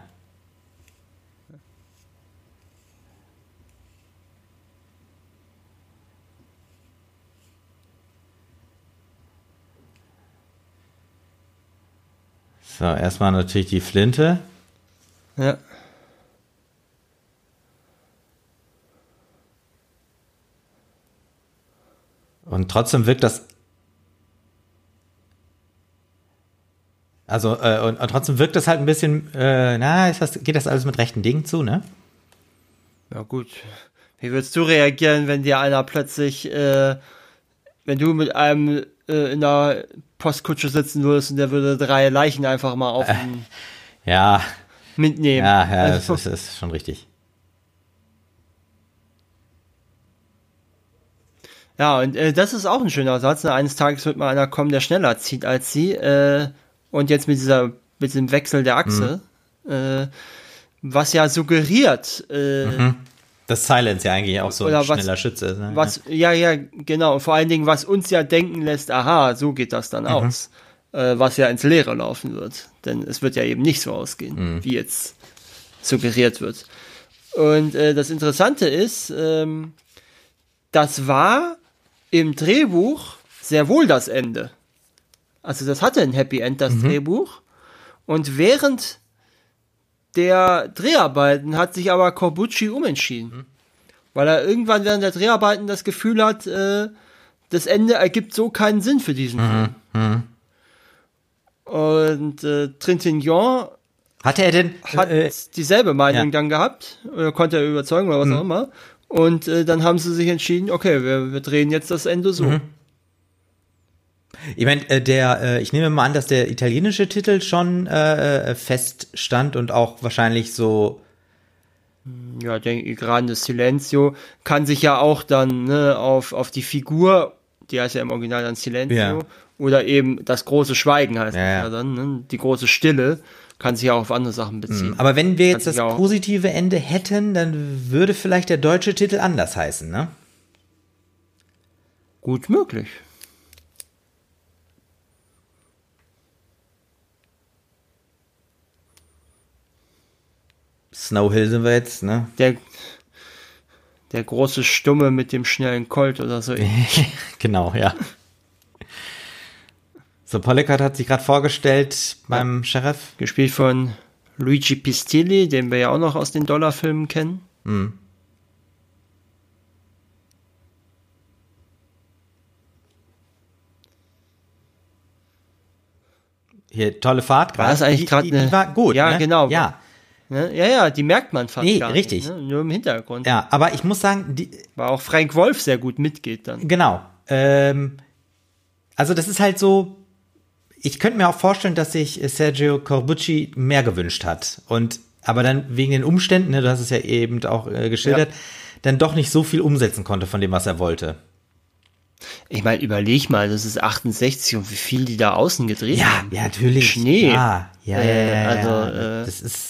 So, erstmal natürlich die Flinte. Ja. Und trotzdem wirkt das. Also, äh, und, und trotzdem wirkt das halt ein bisschen, äh, na, ist das, geht das alles mit rechten Dingen zu, ne? Ja gut. Wie würdest du reagieren, wenn dir einer plötzlich, äh, wenn du mit einem äh, in der Postkutsche sitzen würdest und der würde drei Leichen einfach mal auf den Ja, mitnehmen? ja, ja, also, das ist, das ist schon richtig. ja, und äh, das ist auch ein schöner Satz. Ne? Eines Tages wird mal einer kommen, der schneller zieht als sie. Äh, und jetzt mit dieser, mit dem Wechsel der Achse, äh, was ja suggeriert, äh, Das Silence ja eigentlich auch so Oder ein was- schneller Schütze ist, ne? Was, ja, ja, genau. Und vor allen Dingen, was uns ja denken lässt, aha, so geht das dann aus. Äh, was ja ins Leere laufen wird. Denn es wird ja eben nicht so ausgehen, wie jetzt suggeriert wird. Und äh, das Interessante ist, ähm, das war im Drehbuch sehr wohl das Ende. Also das hatte ein Happy End, das Drehbuch. Und während der Dreharbeiten hat sich aber Corbucci umentschieden. Weil er irgendwann während der Dreharbeiten das Gefühl hat, äh, das Ende ergibt so keinen Sinn für diesen Film. Und äh, Trintignant Hatte er denn, hat äh, dieselbe Meinung ja. dann gehabt, oder konnte er überzeugen oder was auch immer. Und äh, dann haben sie sich entschieden, okay, wir, wir drehen jetzt das Ende so. Ich meine, äh, der, äh, ich nehme mal an, dass der italienische Titel schon äh, feststand und auch wahrscheinlich so, Ja, denke Grande Silenzio kann sich ja auch dann ne, auf, auf die Figur, die heißt ja im Original dann Silenzio, Ja. oder eben das große Schweigen heißt Ja, ja. dann, ne, die große Stille, kann sich ja auch auf andere Sachen beziehen. aber wenn wir jetzt das positive Ende hätten, dann würde vielleicht der deutsche Titel anders heißen, ne? Gut möglich. Snow Hill sind wir jetzt, ne? Der, der große Stumme mit dem schnellen Colt oder so. genau, ja. So, Pollickard hat sich gerade vorgestellt beim Sheriff. Gespielt von Luigi Pistilli, den wir ja auch noch aus den Dollarfilmen kennen. Hier, tolle Fahrt War das eigentlich die, eine- die war gut, Ja, ne? genau. Ja, Ne? Ja, ja, die merkt man fast Nee, gar richtig. nicht. Ne? Nur im Hintergrund. ja, aber ich muss sagen, die, Weil auch Frank Wolf sehr gut mitgeht dann. Genau. Ähm, also das ist halt so, ich könnte mir auch vorstellen, dass sich Sergio Corbucci mehr gewünscht hat. Und aber dann wegen den Umständen, ne, du hast es ja eben auch äh, geschildert, dann doch nicht so viel umsetzen konnte von dem, was er wollte. Ich meine, überleg mal, das ist 68 und wie viel die da außen gedreht Ja, haben. ja, natürlich. Schnee. Ja, ja, ja, Äh, ja, ja. also, äh, das ist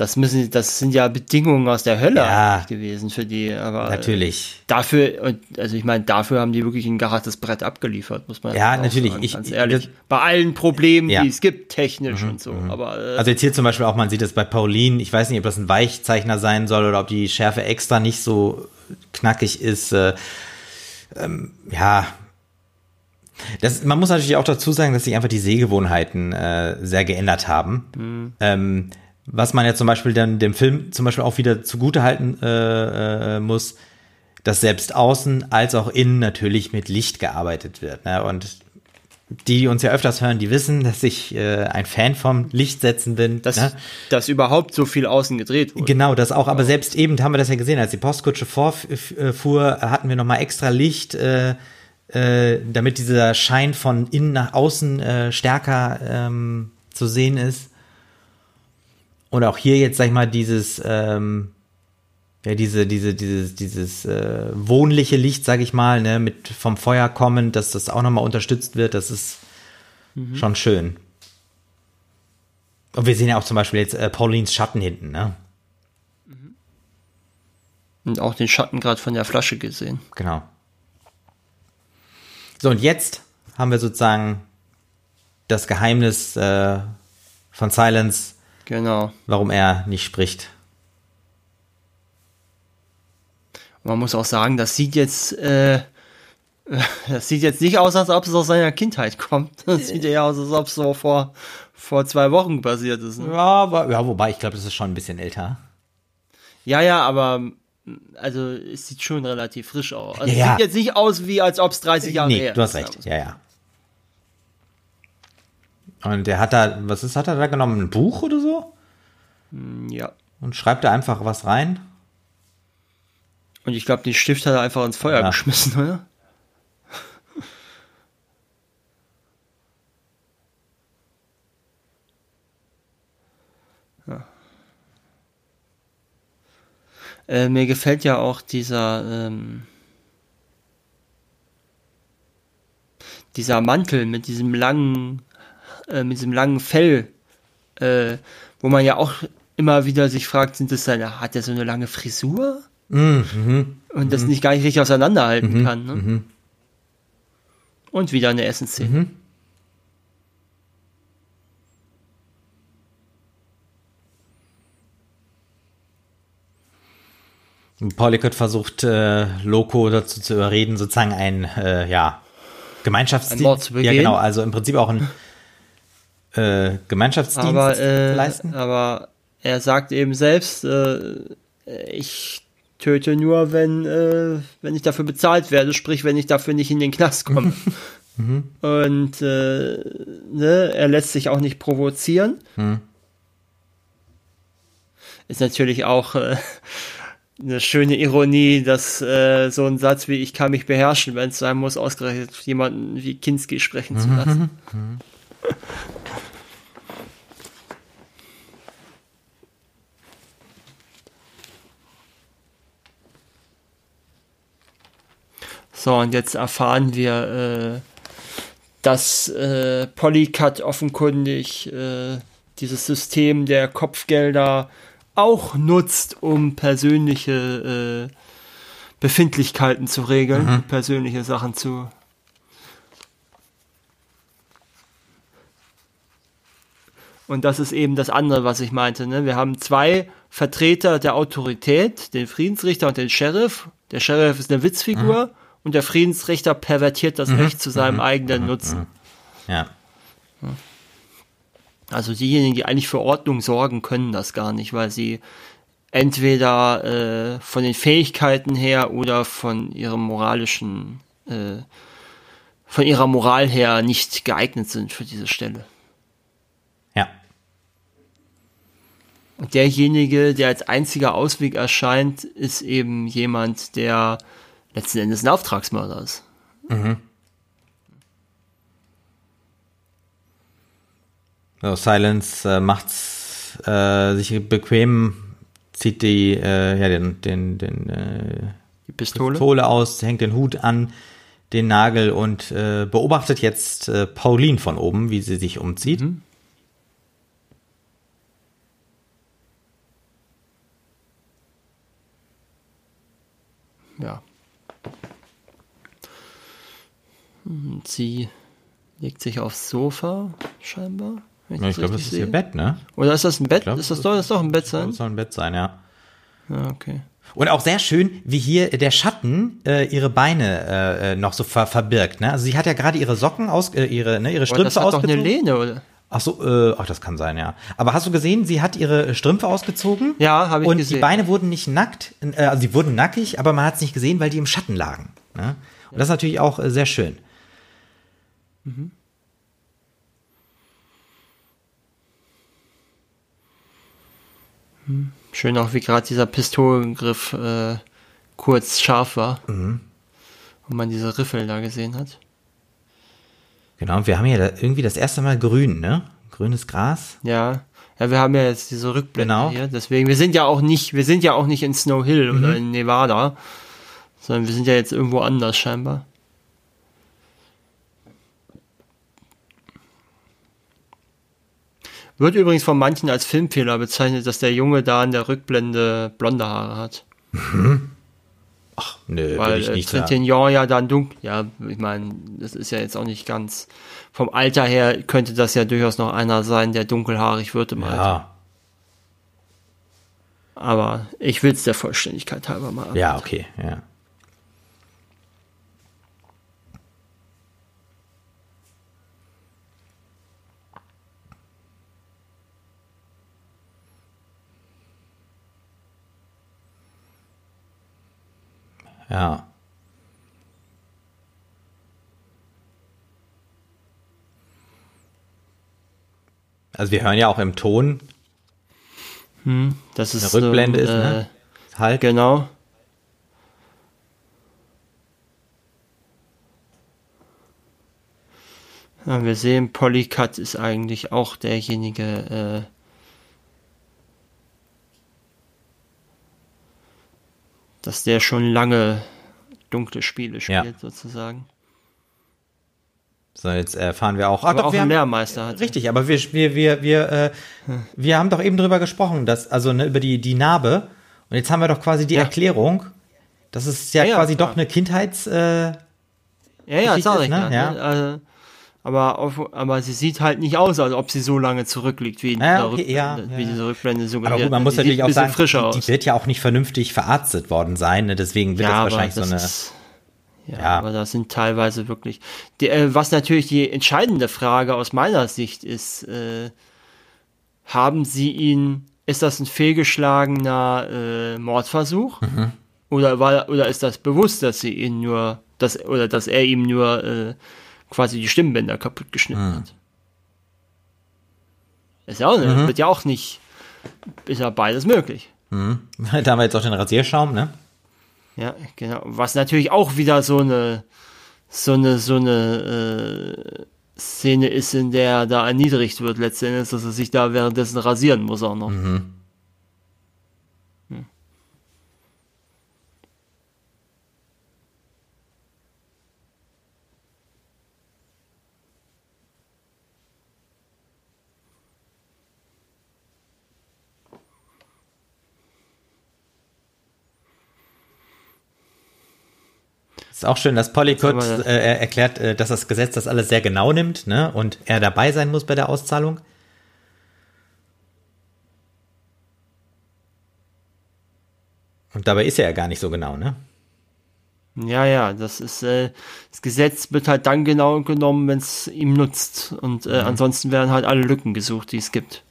Das müssen, das sind ja Bedingungen aus der Hölle Ja. gewesen für die. Aber äh, natürlich. dafür, und- also ich meine, dafür haben die wirklich ein hartes Brett abgeliefert, muss man Ja, natürlich. Sagen, Ich- ganz ich- ehrlich. das- Bei allen Problemen, Ja. Mhm, die es gibt, technisch und so. Aber äh, Also jetzt hier zum Beispiel auch, man sieht es bei Pauline, ich weiß nicht, ob das ein Weichzeichner sein soll oder ob die Schärfe extra nicht so knackig ist. Äh, ähm, ja. Das, man muss natürlich auch dazu sagen, dass sich einfach die Sehgewohnheiten äh, sehr geändert haben. Ähm, was man ja zum Beispiel dann dem Film zum Beispiel auch wieder zugutehalten äh, äh, muss, dass selbst außen als auch innen natürlich mit Licht gearbeitet wird. Ne? Und die, die uns ja öfters hören, die wissen, dass ich äh, ein Fan vom Lichtsetzen bin. dass, ne? dass überhaupt so viel außen gedreht wurde. Genau, das auch. Aber selbst eben haben wir das ja gesehen, als die Postkutsche vorfuhr, hatten wir nochmal extra Licht, äh, äh, damit dieser Schein von innen nach außen äh, stärker ähm, zu sehen ist. Und auch hier jetzt, sag ich mal, dieses, ähm, ja, diese, diese, dieses, dieses äh, wohnliche Licht, sag ich mal, ne, mit vom Feuer kommend, dass das auch nochmal unterstützt wird, das ist schon schön. Und wir sehen ja auch zum Beispiel jetzt äh, Paulines Schatten hinten, ne? Und auch den Schatten gerade von der Flasche gesehen. Genau. So, und jetzt haben wir sozusagen das Geheimnis äh, von Silence, Genau. warum er nicht spricht. Man muss auch sagen, das sieht jetzt, äh, das sieht jetzt nicht aus, als ob es aus seiner Kindheit kommt. Das sieht eher aus, als ob es so vor, vor zwei Wochen passiert ist. Ne? Ja, aber, ja wobei, ich glaube, das ist schon ein bisschen älter. Ja, ja, aber also es sieht schon relativ frisch aus. Also, Ja. Es sieht jetzt nicht aus, wie als ob es 30 Jahre nee, her du hast ist. recht. Ja, ja. Und der hat da, was ist, hat er da genommen? Ein Buch oder so? Ja. Und schreibt da einfach was rein? Und ich glaube, den Stift hat er einfach ins Feuer Ja. geschmissen, oder? Ja. Äh, mir gefällt ja auch dieser ähm, dieser Mantel mit diesem langen äh, mit diesem langen Fell, äh, wo man ja auch immer wieder sich fragt, sind das seine, hat er so eine lange Frisur? Mhm. und das nicht gar nicht richtig auseinanderhalten kann. Ne? Und wieder eine Essensszene. Pollicut versucht äh, Loco dazu zu überreden, sozusagen ein äh, ja, Gemeinschaftsdienst. Ja, genau, also im Prinzip auch ein äh, Gemeinschaftsdienst aber, äh, leisten. aber er sagt eben selbst, äh, ich töte nur, wenn, äh, wenn ich dafür bezahlt werde, sprich, wenn ich dafür nicht in den Knast komme. Und äh, ne, er lässt sich auch nicht provozieren. Ist natürlich auch äh, eine schöne Ironie, dass äh, so ein Satz wie ich kann mich beherrschen, wenn es sein muss, ausgerechnet jemanden wie Kinski sprechen zu lassen. So, und jetzt erfahren wir, äh, dass äh, Polycat offenkundig äh, dieses System der Kopfgelder auch nutzt, um persönliche äh, Befindlichkeiten zu regeln, persönliche Sachen zu. Und das ist eben das andere, was ich meinte. Ne? Wir haben zwei Vertreter der Autorität, den Friedensrichter und den Sheriff. Der Sheriff ist eine Witzfigur und der Friedensrichter pervertiert das Recht zu seinem eigenen Nutzen. Ja. Also diejenigen, die eigentlich für Ordnung sorgen, können das gar nicht, weil sie entweder äh, von den Fähigkeiten her oder von ihrem moralischen, äh, von ihrer Moral her nicht geeignet sind für diese Stelle. Ja. Und derjenige, der als einziger Ausweg erscheint, ist eben jemand, der letzten Endes ein Auftragsmörder ist. So, Silence äh, macht's äh, sich bequem, zieht die, äh, ja, den, den, den äh, Die Pistole. Pistole aus, hängt den Hut an, den Nagel und äh, beobachtet jetzt äh, Pauline von oben, wie sie sich umzieht. Ja. Und sie legt sich aufs Sofa, scheinbar. Ja, ich das glaube, das ist ihr sehe. Bett, ne? Oder ist das ein Bett? glaub, ist das doch, das doch ein Bett Ich sein? Das soll ein Bett sein, ja. Ja, okay. Und auch sehr schön, wie hier der Schatten äh, ihre Beine äh, äh, noch so ver verbirgt. Ne? Also sie hat ja gerade ihre Socken aus, äh, ihre, ne, ihre Strümpfe das hat doch eine ausgezogen. Lehne, oder? Ach so, äh, ach, das kann sein, ja. Aber hast du gesehen, sie hat ihre Strümpfe ausgezogen? Ja, habe ich und gesehen. die Beine wurden nicht nackt, äh, also sie wurden nackig, aber man hat es nicht gesehen, weil die im Schatten lagen. Ne? Und das ist natürlich auch äh, sehr schön. Schön auch, wie gerade dieser Pistolengriff äh, kurz scharf war. Mhm. Und man diese Riffel da gesehen hat. Genau, und wir haben ja da irgendwie das erste Mal grün, ne? Grünes Gras. Ja. Ja, wir haben ja jetzt diese Rückblende Genau. hier. Deswegen, wir sind ja auch nicht, wir sind ja auch nicht in Snow Hill Mhm. oder in Nevada, sondern wir sind ja jetzt irgendwo anders scheinbar. Wird übrigens von manchen als Filmfehler bezeichnet, dass der Junge da in der Rückblende blonde Haare hat. Ach, nö, Weil ich äh, nicht. Trintignant ja dann dunkel. Ja, ich meine, das ist ja jetzt auch nicht ganz. Vom Alter her könnte das ja durchaus noch einer sein, der dunkelhaarig wird im Alter. Ja, Aber ich will es der Vollständigkeit halber mal. ja, okay, ja. Ja. Also wir hören ja auch im Ton, Das ist eine Rückblende ähm, ist, ne? Halt. Genau. Ja, wir sehen, Polycat ist eigentlich auch derjenige, äh, dass der schon lange dunkle Spiele Ja. spielt, sozusagen. So, jetzt erfahren wir auch. Ach, Aber auch wir haben, Lehrmeister hat. richtig, aber wir, wir, wir, wir, äh, wir haben doch eben drüber gesprochen, dass, also ne, über die, die Narbe. Und jetzt haben wir doch quasi die Ja. Erklärung. Das ist ja, Ja, ja, quasi doch eine Kindheits. Äh, Ja, ja, sag ich ne? ja. Ja. ne? Also, Aber, auf, aber sie sieht halt nicht aus, als ob sie so lange zurückliegt, wie, Ja, okay, Rückblende, ja, wie ja. diese Rückblende Aber suggeriert. gut, man muss natürlich auch sagen, frischer die, die wird ja auch nicht vernünftig verarztet worden sein, ne? deswegen wird das wahrscheinlich so eine. ist, ja, Ja. aber das sind teilweise wirklich. Die, äh, was natürlich die entscheidende Frage aus meiner Sicht ist, äh, haben sie ihn, ist das ein fehlgeschlagener äh, Mordversuch? Mhm. Oder war, oder ist das bewusst, dass sie ihn nur, dass, oder dass er ihm nur äh, quasi die Stimmbänder kaputt geschnitten Mhm. hat? Ist ja auch, ne, wird ja auch nicht, ist ja beides möglich. da haben wir jetzt auch den Rasierschaum, ne? Ja, genau. Was natürlich auch wieder so eine, so eine, so eine äh, Szene ist, in der er da erniedrigt wird, letztendlich, dass er sich da währenddessen rasieren muss auch noch. Hm. Ist auch schön, dass Polly kurz aber- äh, er- erklärt, äh, dass das Gesetz das alles sehr genau nimmt, ne? Und er dabei sein muss bei der Auszahlung. Und dabei ist er ja gar nicht so genau, ne? Ja, ja, das ist, äh, das Gesetz wird halt dann genau genommen, wenn es ihm nutzt. Und äh, ansonsten werden halt alle Lücken gesucht, die es gibt.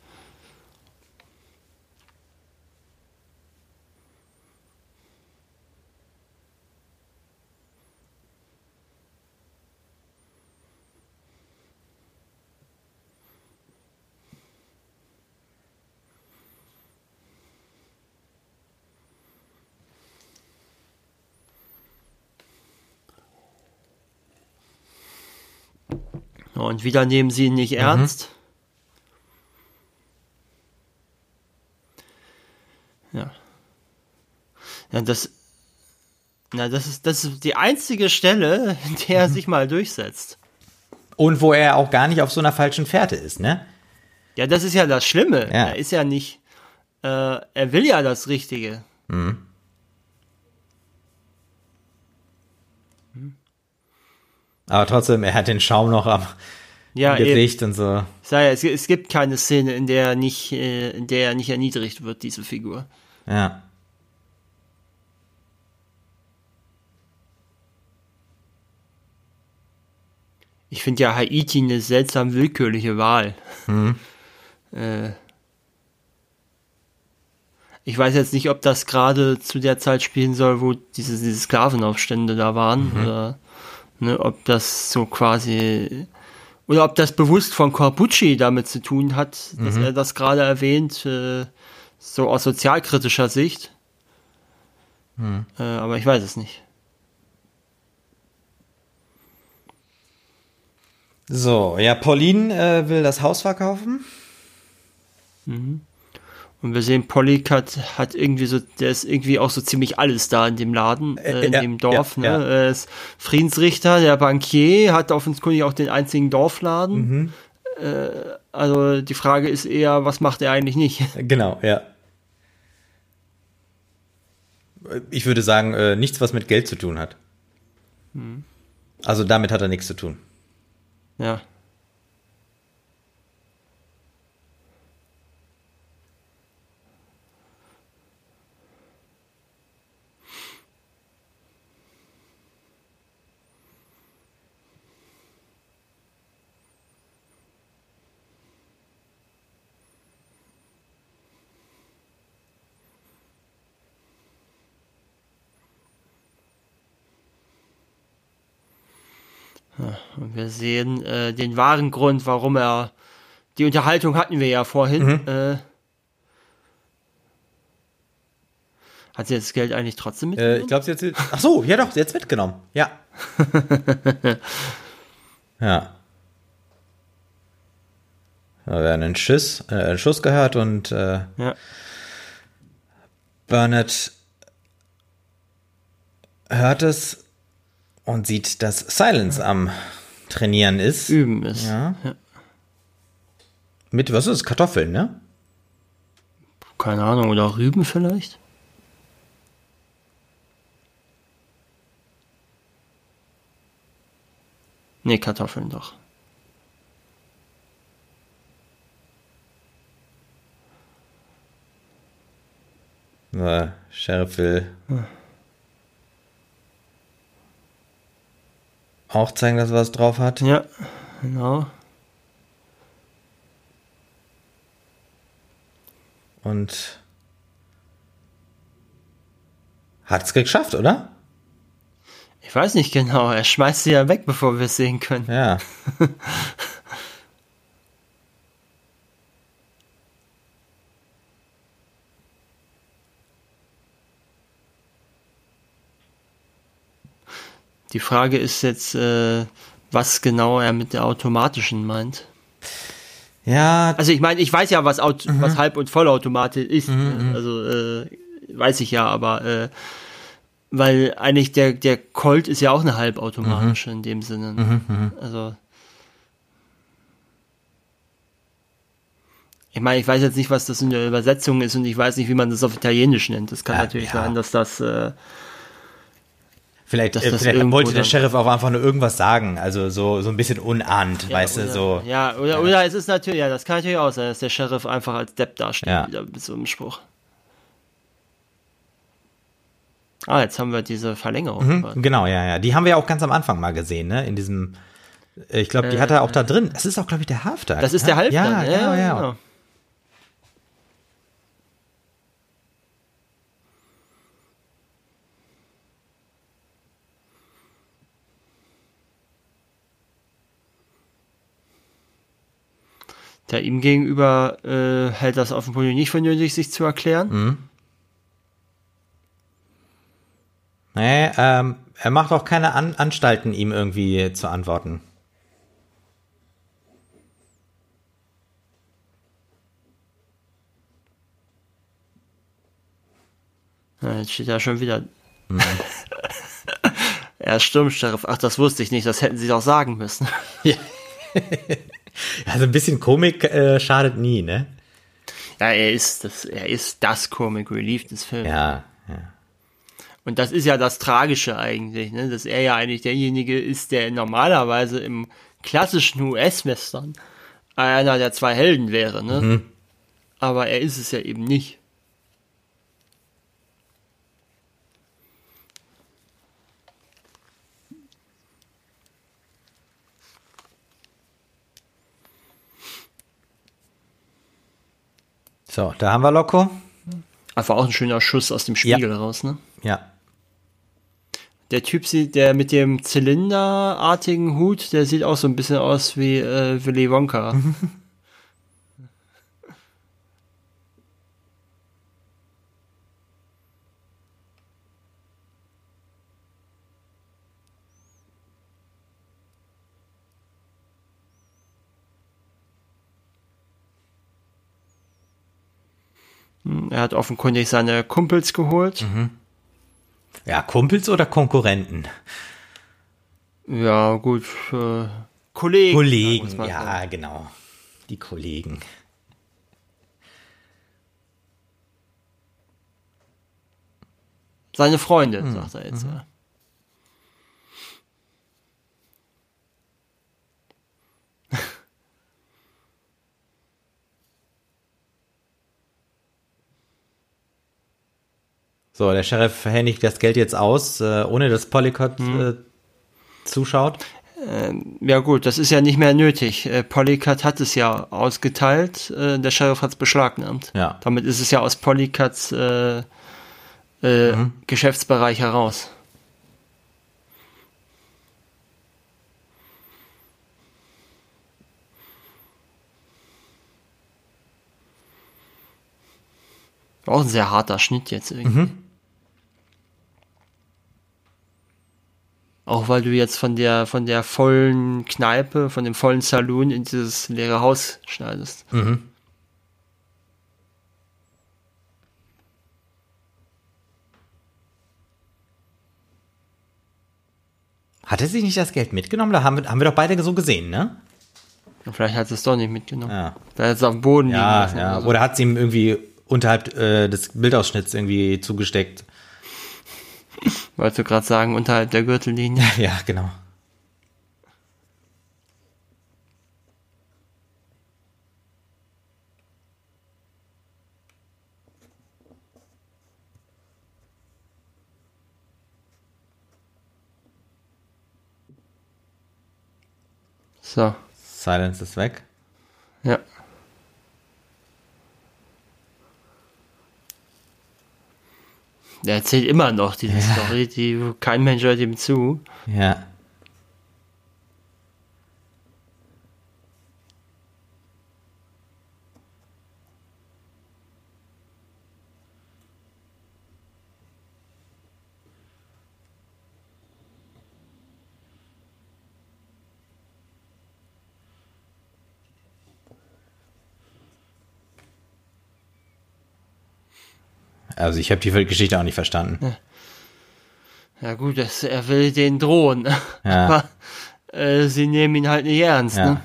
Und wieder nehmen sie ihn nicht ernst. Ja. Ja, das. Na, das ist, das ist die einzige Stelle, in der er sich mal durchsetzt. Und wo er auch gar nicht auf so einer falschen Fährte ist, ne? Ja, das ist ja das Schlimme. Ja. Er ist ja nicht. Äh, er will ja das Richtige. Aber trotzdem, er hat den Schaum noch am Ja. Gesicht und so. Ja, es, es gibt keine Szene, in der er nicht, äh, in der er nicht erniedrigt wird, diese Figur. Ja. Ich finde ja Haiti eine seltsam willkürliche Wahl. Äh, ich weiß jetzt nicht, ob das gerade zu der Zeit spielen soll, wo diese, diese Sklavenaufstände da waren, oder ne, ob das so quasi, oder ob das bewusst von Corbucci damit zu tun hat, dass er das gerade erwähnt, äh, so aus sozialkritischer Sicht. Äh, aber ich weiß es nicht. So, ja, Pauline äh, will das Haus verkaufen. Und wir sehen, Pollik hat, hat irgendwie so, der ist irgendwie auch so ziemlich alles da in dem Laden, äh, in ja, dem Dorf. ja, ne? Er ist Friedensrichter, der Bankier, hat offenkundig auch den einzigen Dorfladen. Äh, also die Frage ist eher, was macht er eigentlich nicht? Genau, ja. Ich würde sagen, äh, nichts, was mit Geld zu tun hat. Also damit hat er nichts zu tun. ja. Und wir sehen äh, den wahren Grund, warum er. Die Unterhaltung hatten wir ja vorhin. Äh, hat sie das Geld eigentlich trotzdem Äh, mitgenommen? ich glaube, sie hat sie. Ach so, ja doch, sie hat's mitgenommen. Ja. ja. Da wir haben einen Schuss, äh, einen Schuss gehört und äh, ja. Burnett hört es und sieht, dass Silence am Trainieren ist. Üben ist. Ja. Mit, was ist das? Kartoffeln, ne? Keine Ahnung, oder Rüben vielleicht? Ne, Kartoffeln doch. Na, Sheriff will. Auch zeigen, dass er was drauf hat. Ja, genau. Und hat es geschafft, oder? Ich weiß nicht genau. Er schmeißt sie ja weg, bevor wir es sehen können. Ja. Die Frage ist jetzt, äh, was genau er mit der automatischen meint. Ja. Also ich meine, ich weiß ja, was, Auto, mhm. was Halb- und Vollautomatik ist. Mhm, mhm, also äh, weiß ich ja, aber äh, weil eigentlich der, der Colt ist ja auch eine halbautomatische mhm. in dem Sinne. Mhm, mhm. Also ich meine, ich weiß jetzt nicht, was das in der Übersetzung ist und ich weiß nicht, wie man das auf Italienisch nennt. Das kann ja, natürlich ja. sein, dass das äh, Vielleicht, äh, vielleicht wollte der Sheriff auch einfach nur irgendwas sagen, also so, so ein bisschen unahnt, ja, weißt oder, du, so. Ja, oder, ja. oder es ist natürlich, ja, das kann natürlich auch sein, dass der Sheriff einfach als Depp dasteht, ja. wieder mit so einem Spruch. Ah, jetzt haben wir diese Verlängerung. Mhm, genau, ja, ja. Die haben wir ja auch ganz am Anfang mal gesehen, ne? In diesem, äh, ich glaube, die äh, hat er auch da drin. Das ist auch, glaube ich, der Halftag. Das ist der Halftag, ja, ja, ja. ja. Genau. Der ihm gegenüber äh, hält das offenkundig nicht für nötig, sich zu erklären. Mhm. Nee, ähm, er macht auch keine An Anstalten, ihm irgendwie zu antworten. Ja, jetzt steht ja schon wieder. Mhm. er ist Sturmsheriff. Ach, das wusste ich nicht. Das hätten sie doch sagen müssen. ja. Also ein bisschen Komik äh, schadet nie, ne? Ja, er ist das, er ist das Comic Relief des Films. Ja, ja. Und das ist ja das Tragische eigentlich, ne? dass er ja eigentlich derjenige ist, der normalerweise im klassischen US-Western einer der zwei Helden wäre. Ne? Mhm. Aber er ist es ja eben nicht. So, da haben wir Loco. Einfach auch ein schöner Schuss aus dem Spiegel ja. raus, ne? Ja. Der Typ sieht, der mit dem zylinderartigen Hut, der sieht auch so ein bisschen aus wie äh, Willy Wonka. er hat offenkundig seine Kumpels geholt. Mhm. Ja, Kumpels oder Konkurrenten? Ja, gut. Äh, Kollegen. Kollegen, ja, sagen. genau. Die Kollegen. Seine Freunde, mhm. sagt er jetzt. Mhm. Ja. So, der Sheriff händigt das Geld jetzt aus, äh, ohne dass Polycott hm. äh, zuschaut. Ähm, ja gut, das ist ja nicht mehr nötig. Äh, Polycat hat es ja ausgeteilt, der Sheriff hat es beschlagnahmt. Ja. Damit ist es ja aus Polycats äh, äh, mhm. Geschäftsbereich heraus. Auch ein sehr harter Schnitt jetzt irgendwie. Mhm. Auch weil du jetzt von der, von der vollen Kneipe, von dem vollen Saloon in dieses leere Haus schneidest. Mhm. Hat er sich nicht das Geld mitgenommen? Da haben wir, haben wir doch beide so gesehen, ne? Vielleicht hat es doch nicht mitgenommen. Ja. Da hat es auf dem Boden ja, liegen Ja, oder, so. oder hat es ihm irgendwie unterhalb äh, des Bildausschnitts irgendwie zugesteckt. Wolltest du gerade sagen, unterhalb der Gürtellinie? Ja, genau. So. Silence ist weg. Ja. Der erzählt immer noch diese ja. Story, die kein Mensch hört ihm zu. Ja. Also ich habe die Geschichte auch nicht verstanden. Ja, ja gut, das, er will den drohen. Ja. Aber äh, sie nehmen ihn halt nicht ernst. Ja. Ne?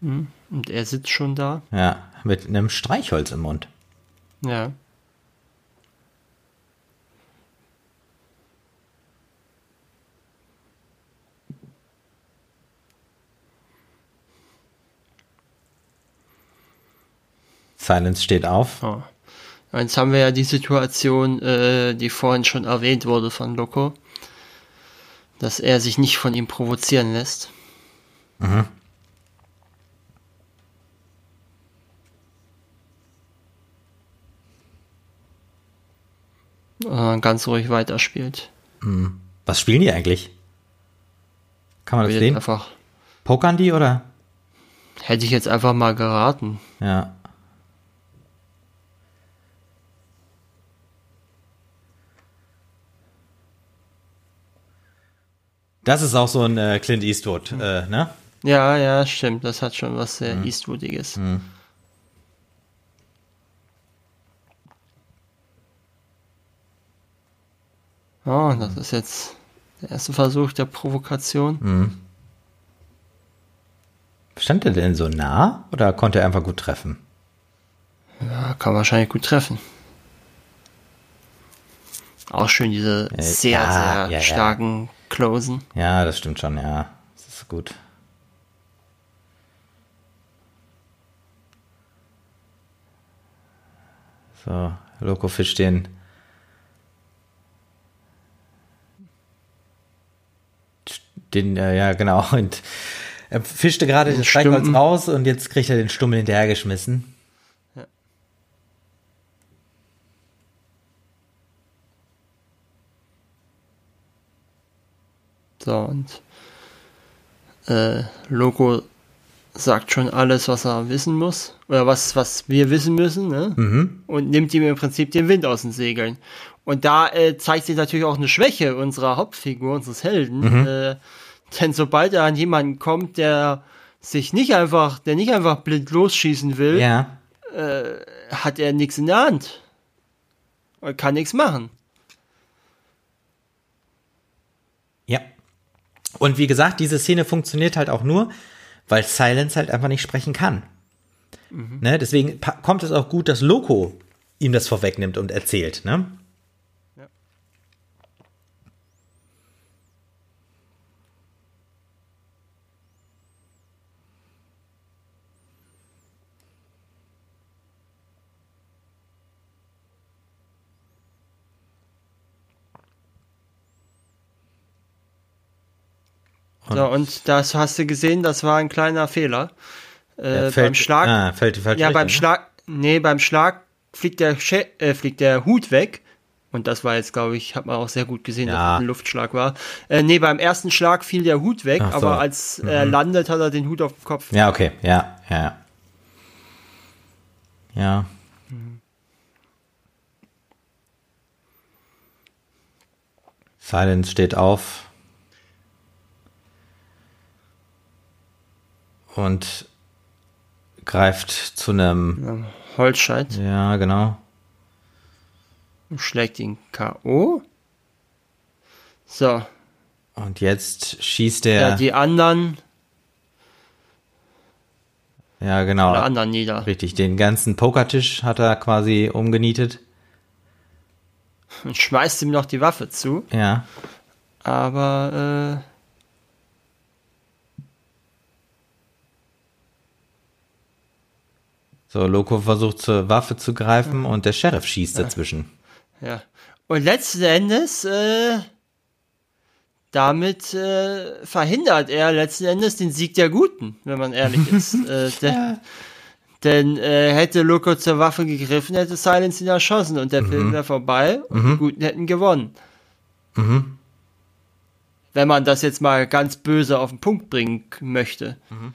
Hm, und er sitzt schon da. Ja, mit einem Streichholz im Mund. Ja. Silence steht auf. Oh. Jetzt haben wir ja die Situation, äh, die vorhin schon erwähnt wurde von Loco, dass er sich nicht von ihm provozieren lässt. Mhm. Äh, ganz ruhig weiterspielt. Mhm. Was spielen die eigentlich? Kann man das sehen? Einfach. Pokern die oder? Hätte ich jetzt einfach mal geraten. Ja. Das ist auch so ein äh, Clint Eastwood, äh, ne? Ja, ja, stimmt. Das hat schon was sehr mhm. Eastwoodiges. Mhm. Oh, das ist jetzt der erste Versuch der Provokation. Mhm. Stand er denn so nah oder konnte er einfach gut treffen? Ja, kann wahrscheinlich gut treffen. Auch schön diese äh, sehr, ja, sehr ja, starken closen. Ja, das stimmt schon, ja. Das ist gut. So, Loco Fisch den. Den, äh, ja, genau. Und er fischte gerade den Streichholz raus und jetzt kriegt er den Stummel hinterhergeschmissen. So, und äh, Loco sagt schon alles, was er wissen muss, oder was, was wir wissen müssen, ne? Mhm. Und nimmt ihm im Prinzip den Wind aus den Segeln. Und da äh, zeigt sich natürlich auch eine Schwäche unserer Hauptfigur, unseres Helden. Mhm. Äh, denn sobald er an jemanden kommt, der sich nicht einfach, der nicht einfach blind losschießen will, ja. äh, hat er nichts in der Hand. Und kann nichts machen. Ja. Und wie gesagt, diese Szene funktioniert halt auch nur, weil Silence halt einfach nicht sprechen kann. Mhm. Ne? Deswegen kommt es auch gut, dass Loco ihm das vorwegnimmt und erzählt. Ne? So, und das hast du gesehen, das war ein kleiner Fehler. Äh, fällt, beim Schlag. Ah, fällt, fällt ja, beim ne? Schlag. Nee, beim Schlag fliegt der, äh, fliegt der Hut weg. Und das war jetzt, glaube ich, hat man auch sehr gut gesehen, ja. dass es ein Luftschlag war. Äh, nee, beim ersten Schlag fiel der Hut weg, so. aber als mhm. er landet, hat er den Hut auf dem Kopf. Ja, okay, ja, ja. Ja. Mhm. Silence steht auf. Und greift zu einem Holzscheit. Ja, genau. Und schlägt ihn K.O. So. Und jetzt schießt er. Ja, die anderen. Ja, genau. Alle anderen nieder. Richtig, den ganzen Pokertisch hat er quasi umgenietet. Und schmeißt ihm noch die Waffe zu. Ja. Aber, äh, So, Loco versucht zur Waffe zu greifen und der Sheriff schießt dazwischen. Ja. Und letzten Endes, äh, damit äh, verhindert er letzten Endes den Sieg der Guten, wenn man ehrlich ist. äh, der, ja. Denn äh, hätte Loco zur Waffe gegriffen, hätte Silence ihn erschossen und der mhm. Film wäre vorbei und mhm. die Guten hätten gewonnen. Mhm. Wenn man das jetzt mal ganz böse auf den Punkt bringen möchte. Mhm.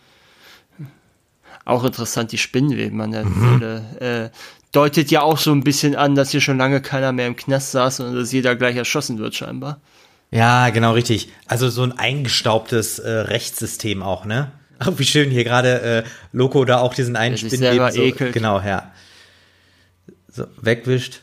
Auch interessant, die Spinnenweben an der mhm. Stelle. Äh, deutet ja auch so ein bisschen an, dass hier schon lange keiner mehr im Knast saß und dass jeder gleich erschossen wird, scheinbar. Ja, genau, richtig. Also so ein eingestaubtes äh, Rechtssystem auch, ne? Ach, wie schön hier gerade äh, Loco da auch diesen einen Spinnweben so, ekelt. genau, ja. So, wegwischt.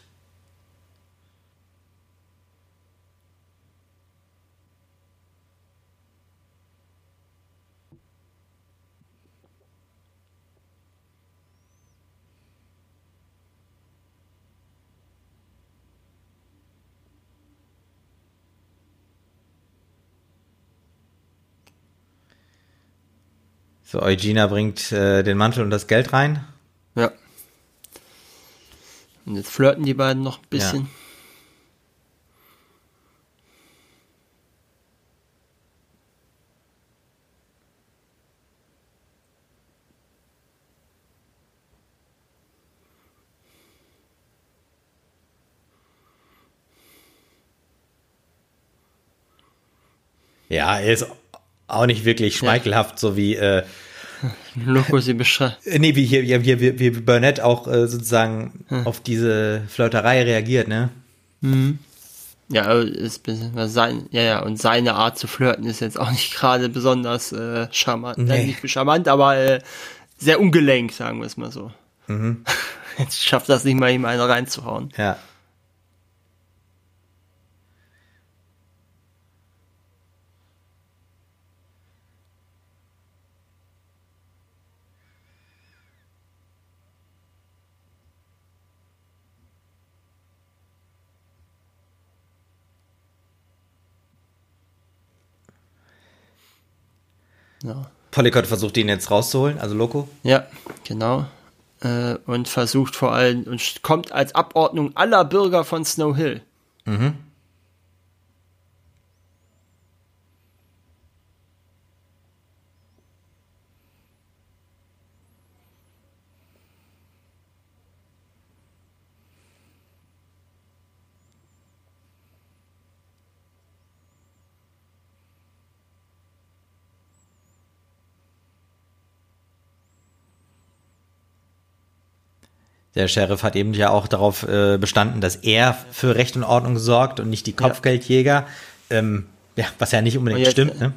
So, Eugenia bringt äh, den Mantel und das Geld rein. Ja. Und jetzt flirten die beiden noch ein bisschen. Ja. Ja, er ist auch nicht wirklich schmeichelhaft, ja. so wie äh, Loco sie beschreibt. Äh, nee, wie hier, hier, hier, wie Burnett auch äh, sozusagen hm. auf diese Flirterei reagiert, ne? Mhm. Ja, ist sein, ja, ja, und seine Art zu flirten ist jetzt auch nicht gerade besonders äh, charmant. Nee. Äh, nicht charmant, aber äh, sehr ungelenk, sagen wir es mal so. Mhm. Jetzt schafft das nicht mal, ihm einen reinzuhauen. Ja. Ja. Polycott versucht ihn jetzt rauszuholen, also Loco. Ja, genau. Äh, und versucht vor allem und kommt als Abordnung aller Bürger von Snow Hill. Mhm. Der Sheriff hat eben ja auch darauf äh, bestanden, dass er für Recht und Ordnung sorgt und nicht die Kopfgeldjäger. Ja, ähm, ja was ja nicht unbedingt jetzt, stimmt, ne?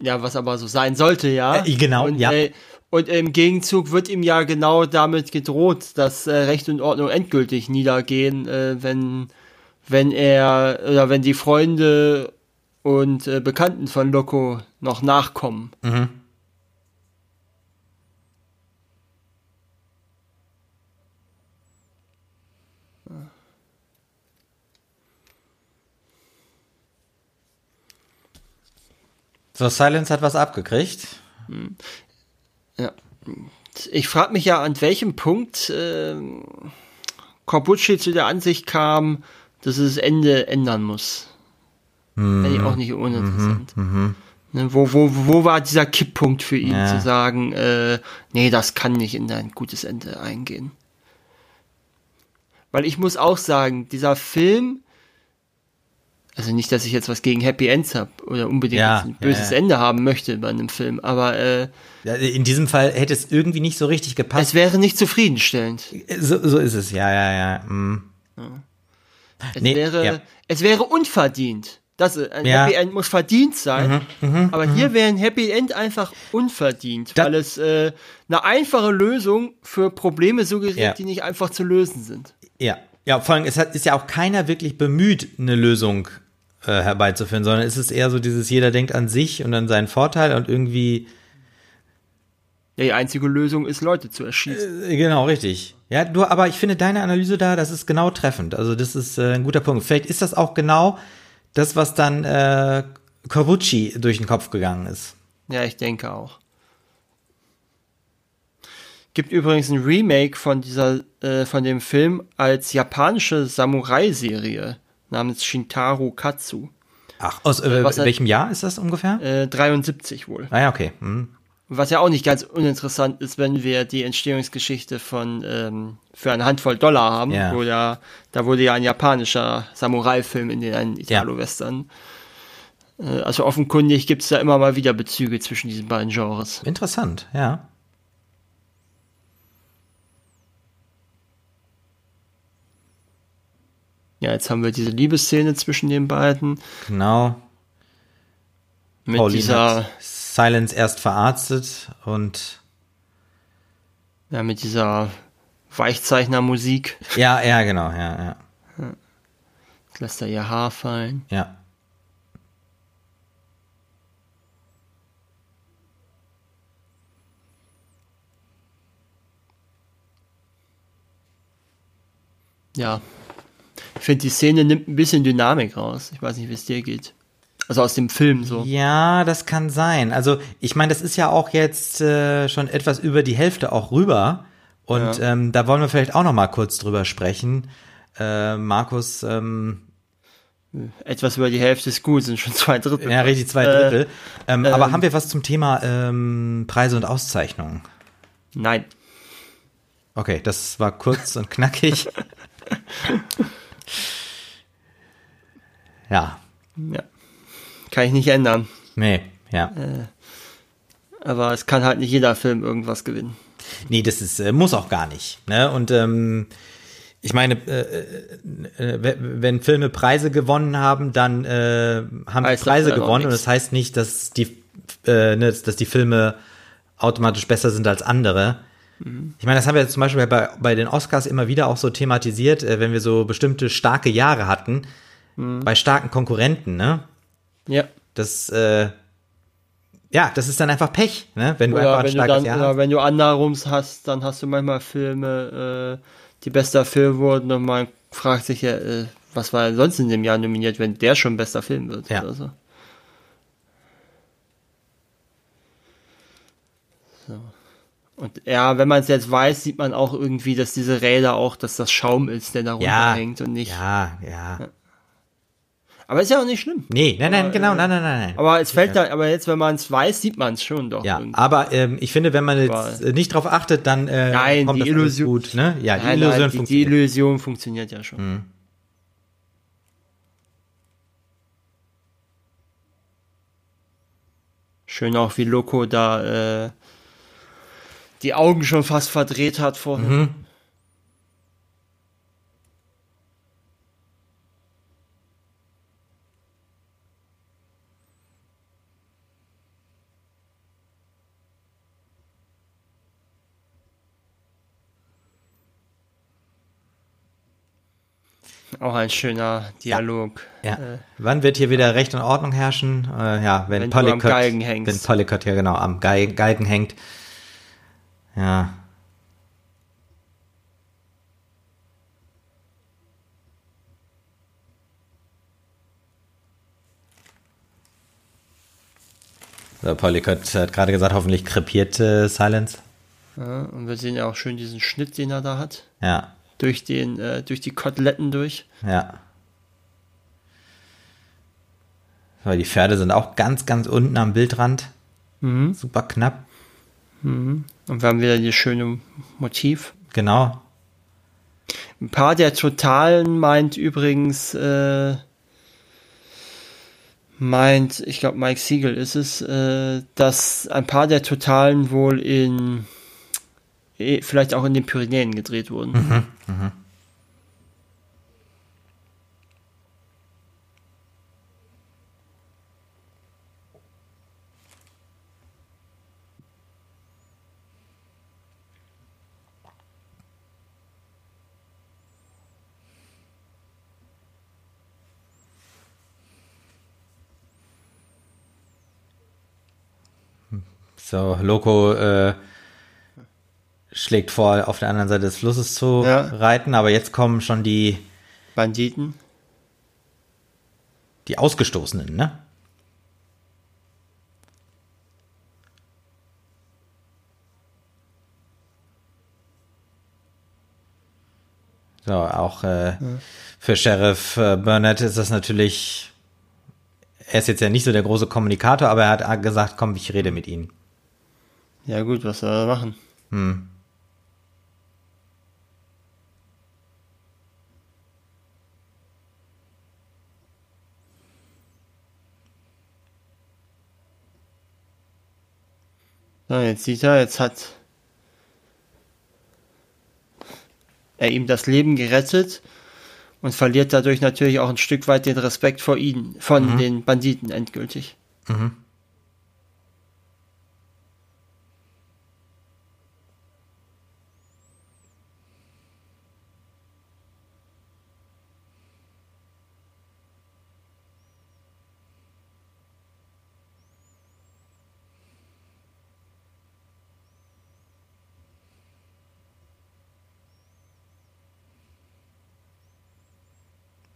Ja, was aber so sein sollte, ja. Äh, genau, und, ja. Äh, und im Gegenzug wird ihm ja genau damit gedroht, dass äh, Recht und Ordnung endgültig niedergehen, äh, wenn, wenn er oder wenn die Freunde und äh, Bekannten von Loco noch nachkommen. Mhm. So, Silence hat was abgekriegt. Ja. Ich frage mich ja, an welchem Punkt äh, Corbucci zu der Ansicht kam, dass es das Ende ändern muss. Mhm. Finde ich auch nicht uninteressant. Mhm. Mhm. Ne, wo, wo, wo war dieser Kipppunkt für ihn, ja. zu sagen, äh, nee, das kann nicht in ein gutes Ende eingehen? Weil ich muss auch sagen, dieser Film also nicht, dass ich jetzt was gegen Happy Ends habe oder unbedingt ja, ein böses ja, ja. Ende haben möchte bei einem Film, aber äh, in diesem Fall hätte es irgendwie nicht so richtig gepasst. Es wäre nicht zufriedenstellend. So, so ist es, ja, ja, ja. Mm. Es, nee, wäre, es wäre unverdient. Das, äh, ein Happy End muss verdient sein, mhm, mh, aber mh. hier wäre ein Happy End einfach unverdient, da weil es äh, eine einfache Lösung für Probleme suggeriert, die nicht einfach zu lösen sind. Ja, ja, vor allem es hat, ist ja auch keiner wirklich bemüht, eine Lösung äh, herbeizuführen, sondern es ist eher so dieses, jeder denkt an sich und an seinen Vorteil und irgendwie. Ja, die einzige Lösung ist, Leute zu erschießen. Äh, genau, richtig. Ja, du, aber ich finde deine Analyse da, das ist genau treffend. Also, das ist äh, ein guter Punkt. Vielleicht ist das auch genau das, was dann äh, Corbucci durch den Kopf gegangen ist. Ja, ich denke auch. Gibt übrigens ein Remake von dieser, äh, von dem Film als japanische Samurai-Serie namens Shintaro Katsu. Ach, aus äh, welchem Jahr ist das ungefähr? Äh, 73 wohl. Ah ja, okay. Hm. Was ja auch nicht ganz uninteressant ist, wenn wir die Entstehungsgeschichte von ähm, für eine Handvoll Dollar haben, Ja. wo ja, da wurde ja ein japanischer Samurai-Film in den einen Italo-Western. Äh, also offenkundig gibt es da immer mal wieder Bezüge zwischen diesen beiden Genres. Interessant, ja. Ja, jetzt haben wir diese Liebesszene zwischen den beiden Genau. mit Pauline dieser, Silence erst verarztet und ja, mit dieser Weichzeichnermusik. ja, ja, genau, ja, ja, Lässt er ihr Haar fallen. ja. Ja. Ich finde, die Szene nimmt ein bisschen Dynamik raus. Ich weiß nicht, wie es dir geht. Also aus dem Film so. Ja, das kann sein. Also ich meine, das ist ja auch jetzt äh, schon etwas über die Hälfte auch rüber. Und Ja. ähm, da wollen wir vielleicht auch noch mal kurz drüber sprechen. Äh, Markus, ähm, Etwas über die Hälfte ist gut, sind schon zwei Drittel. ja, richtig zwei Äh, Drittel. ähm, aber ähm, haben wir was zum Thema ähm, Preise und Auszeichnungen? Nein. Okay, das war kurz und knackig. ja, Ja. Kann ich nicht ändern. nee, ja. Aber es kann halt nicht jeder Film irgendwas gewinnen. Nee, das ist, äh, muss auch gar nicht. Ne? Und ähm, ich meine, äh, äh, äh, wenn Filme Preise gewonnen haben, dann äh, haben sie Preise gewonnen und das heißt nicht, dass die, äh, ne, dass die Filme automatisch besser sind als andere. Ich meine, das haben wir jetzt zum Beispiel bei, bei den Oscars immer wieder auch so thematisiert, äh, wenn wir so bestimmte starke Jahre hatten, Mhm. bei starken Konkurrenten, ne? Ja. Das, äh, ja, das ist dann einfach Pech, ne? Wenn du einfach Oder ein wenn du starkes dann, Jahr hast. wenn du andersrums hast, dann hast du manchmal Filme, äh, die bester Film wurden und man fragt sich ja, äh, was war denn sonst in dem Jahr nominiert, wenn der schon bester Film wird. Ja. Oder. So. Und ja, wenn man es jetzt weiß, sieht man auch irgendwie, dass diese Räder auch, dass das Schaum ist, der da Ja, runterhängt und nicht. ja, ja. Aber ist ja auch nicht schlimm. Nee, nein, nein, Aber, genau, äh, nein, nein, nein. nein. Aber es fällt da, aber jetzt, wenn man es weiß, sieht man es schon doch. Ja, irgendwie. aber ähm, ich finde, wenn man jetzt Aber- äh, nicht drauf achtet, dann äh, Nein, kommt die das Illusion- gut. Ne? Ja, die Nein, Illusion nein, die, die funktioniert. Illusion funktioniert ja schon. Mhm. Schön auch, wie Loco da äh, die Augen schon fast verdreht hat vorhin. Mhm. Auch ein schöner Dialog. Ja. Wann wird hier wieder Recht und Ordnung herrschen? Äh, ja, wenn, Wenn hängst. wenn Pollicott ja genau am Geig Galgen hängt. Ja. So, Pollicott hat gerade gesagt, hoffentlich krepiert äh, Silence. Ja, und wir sehen ja auch schön diesen Schnitt, den er da hat. Ja, Durch den, äh, durch die Koteletten durch. ja. So, die Pferde sind auch ganz, ganz unten am Bildrand. Mhm. Super knapp. Und wir haben wieder dieses schöne Motiv. Genau. Ein paar der Totalen meint übrigens, äh, meint, ich glaube Mike Siegel ist es, äh, dass ein paar der Totalen wohl in, eh, vielleicht auch in den Pyrenäen gedreht wurden. So, Loco äh, schlägt vor, auf der anderen Seite des Flusses zu Ja. reiten, aber jetzt kommen schon die, Banditen. die Ausgestoßenen, ne? So, auch äh, für Sheriff äh, Burnett ist das natürlich er ist jetzt ja nicht so der große Kommunikator, aber er hat gesagt, komm, ich rede mit Ihnen. Ja gut, was soll er machen? Hm. So, jetzt sieht er, jetzt hat er ihm das Leben gerettet und verliert dadurch natürlich auch ein Stück weit den Respekt vor ihnen, von mhm. den Banditen endgültig. Mhm.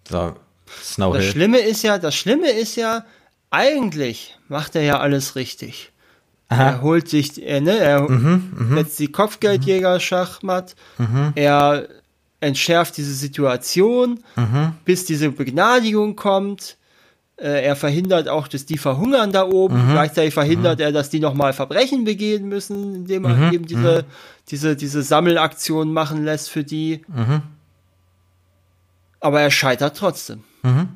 So, Snow Das Schlimme ist ja, das Schlimme ist ja, eigentlich macht er ja alles richtig. Aha. Er holt sich, er, ne, er mhm, mhm. setzt die Kopfgeldjäger Schachmatt, mhm. er entschärft diese Situation, mhm. bis diese Begnadigung kommt. Äh, er verhindert auch, dass die verhungern da oben. Mhm. Gleichzeitig verhindert mhm. er, dass die nochmal Verbrechen begehen müssen, indem er eben diese, diese, diese Sammelaktion machen lässt für die. Aber er scheitert trotzdem. Mhm.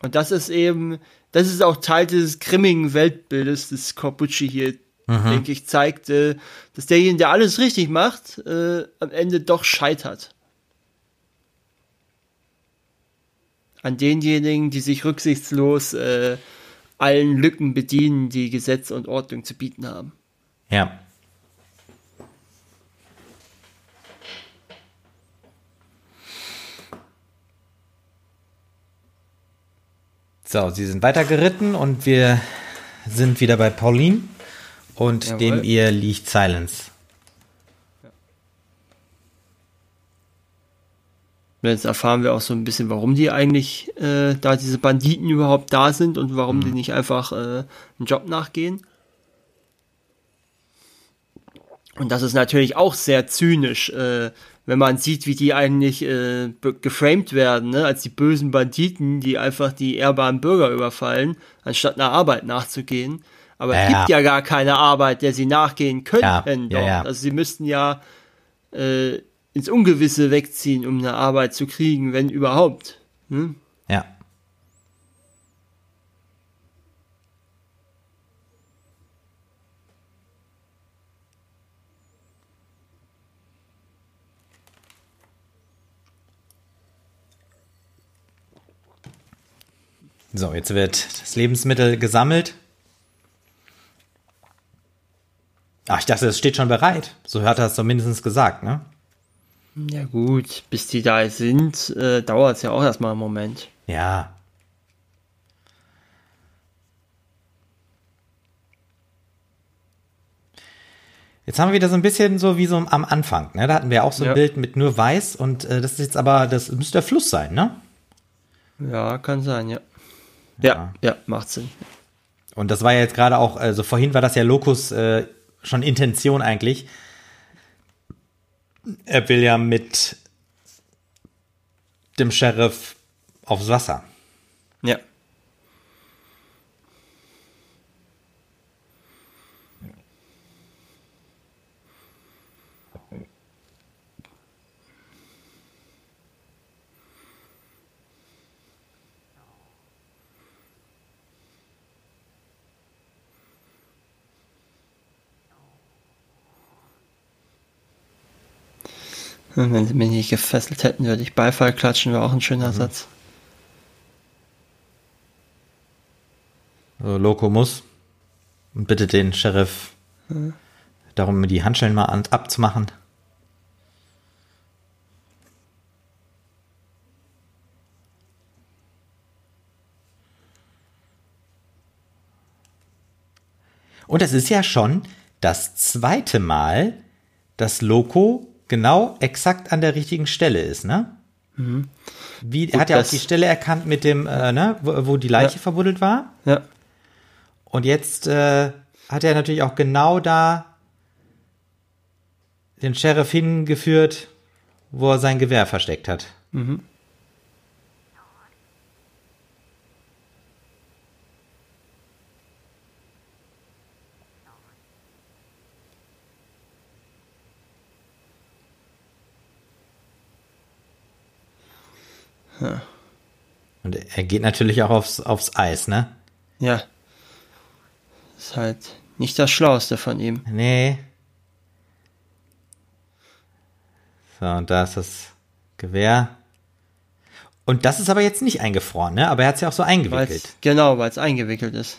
Und das ist eben, das ist auch Teil dieses grimmigen Weltbildes, das Corbucci hier, mhm. denke ich, zeigt, äh, dass derjenige, der alles richtig macht, äh, am Ende doch scheitert. An denjenigen, die sich rücksichtslos äh, allen Lücken bedienen, die Gesetz und Ordnung zu bieten haben. Ja. So, sie sind weitergeritten und wir sind wieder bei Pauline und Jawohl. dem ihr liegt Silence. Jetzt erfahren wir auch so ein bisschen, warum die eigentlich äh, da diese Banditen überhaupt da sind und warum mhm. die nicht einfach äh, einen Job nachgehen. Und das ist natürlich auch sehr zynisch, äh, wenn man sieht, wie die eigentlich äh, geframed werden, ne? als die bösen Banditen, die einfach die ehrbaren Bürger überfallen, anstatt einer Arbeit nachzugehen. Aber ja, es gibt ja. gar keine Arbeit, der sie nachgehen könnten. Ja, also sie müssten ja äh, ins Ungewisse wegziehen, um eine Arbeit zu kriegen, wenn überhaupt. Hm? Ja. So, jetzt wird das Lebensmittel gesammelt. Ach, ich dachte, es steht schon bereit. So hat er es zumindest gesagt, ne? Ja gut, bis die da sind, äh, dauert es ja auch erstmal einen Moment. Ja. Jetzt haben wir wieder so ein bisschen so wie so am Anfang, ne? Da hatten wir auch so ein ja. Bild mit nur weiß und äh, das ist jetzt aber, das müsste der Fluss sein, ne? Ja, kann sein, ja. Ja, ja, macht Sinn. Und das war ja jetzt gerade auch, also vorhin war das ja Locus äh, schon Intention eigentlich. Er will ja mit dem Sheriff aufs Wasser. Ja. Wenn sie mich nicht gefesselt hätten, würde ich Beifall klatschen, wäre auch ein schöner mhm. Satz. Also Loco muss und bittet den Sheriff mhm. darum, mir die Handschellen mal abzumachen. Und es ist ja schon das zweite Mal, dass Loco genau exakt an der richtigen Stelle ist, ne? Mhm. Wie, er hat ja auch die Stelle erkannt mit dem, äh, ne, wo, wo die Leiche ja. verbuddelt war. Ja. Und jetzt äh, hat er natürlich auch genau da den Sheriff hingeführt, wo er sein Gewehr versteckt hat. Mhm. Ja. Und er geht natürlich auch aufs, aufs Eis, ne? Ja. Ist halt nicht das Schlauste von ihm. Nee. So, und da ist das Gewehr. Und das ist aber jetzt nicht eingefroren, ne? Aber er hat es ja auch so eingewickelt. Weil's, genau, weil es eingewickelt ist.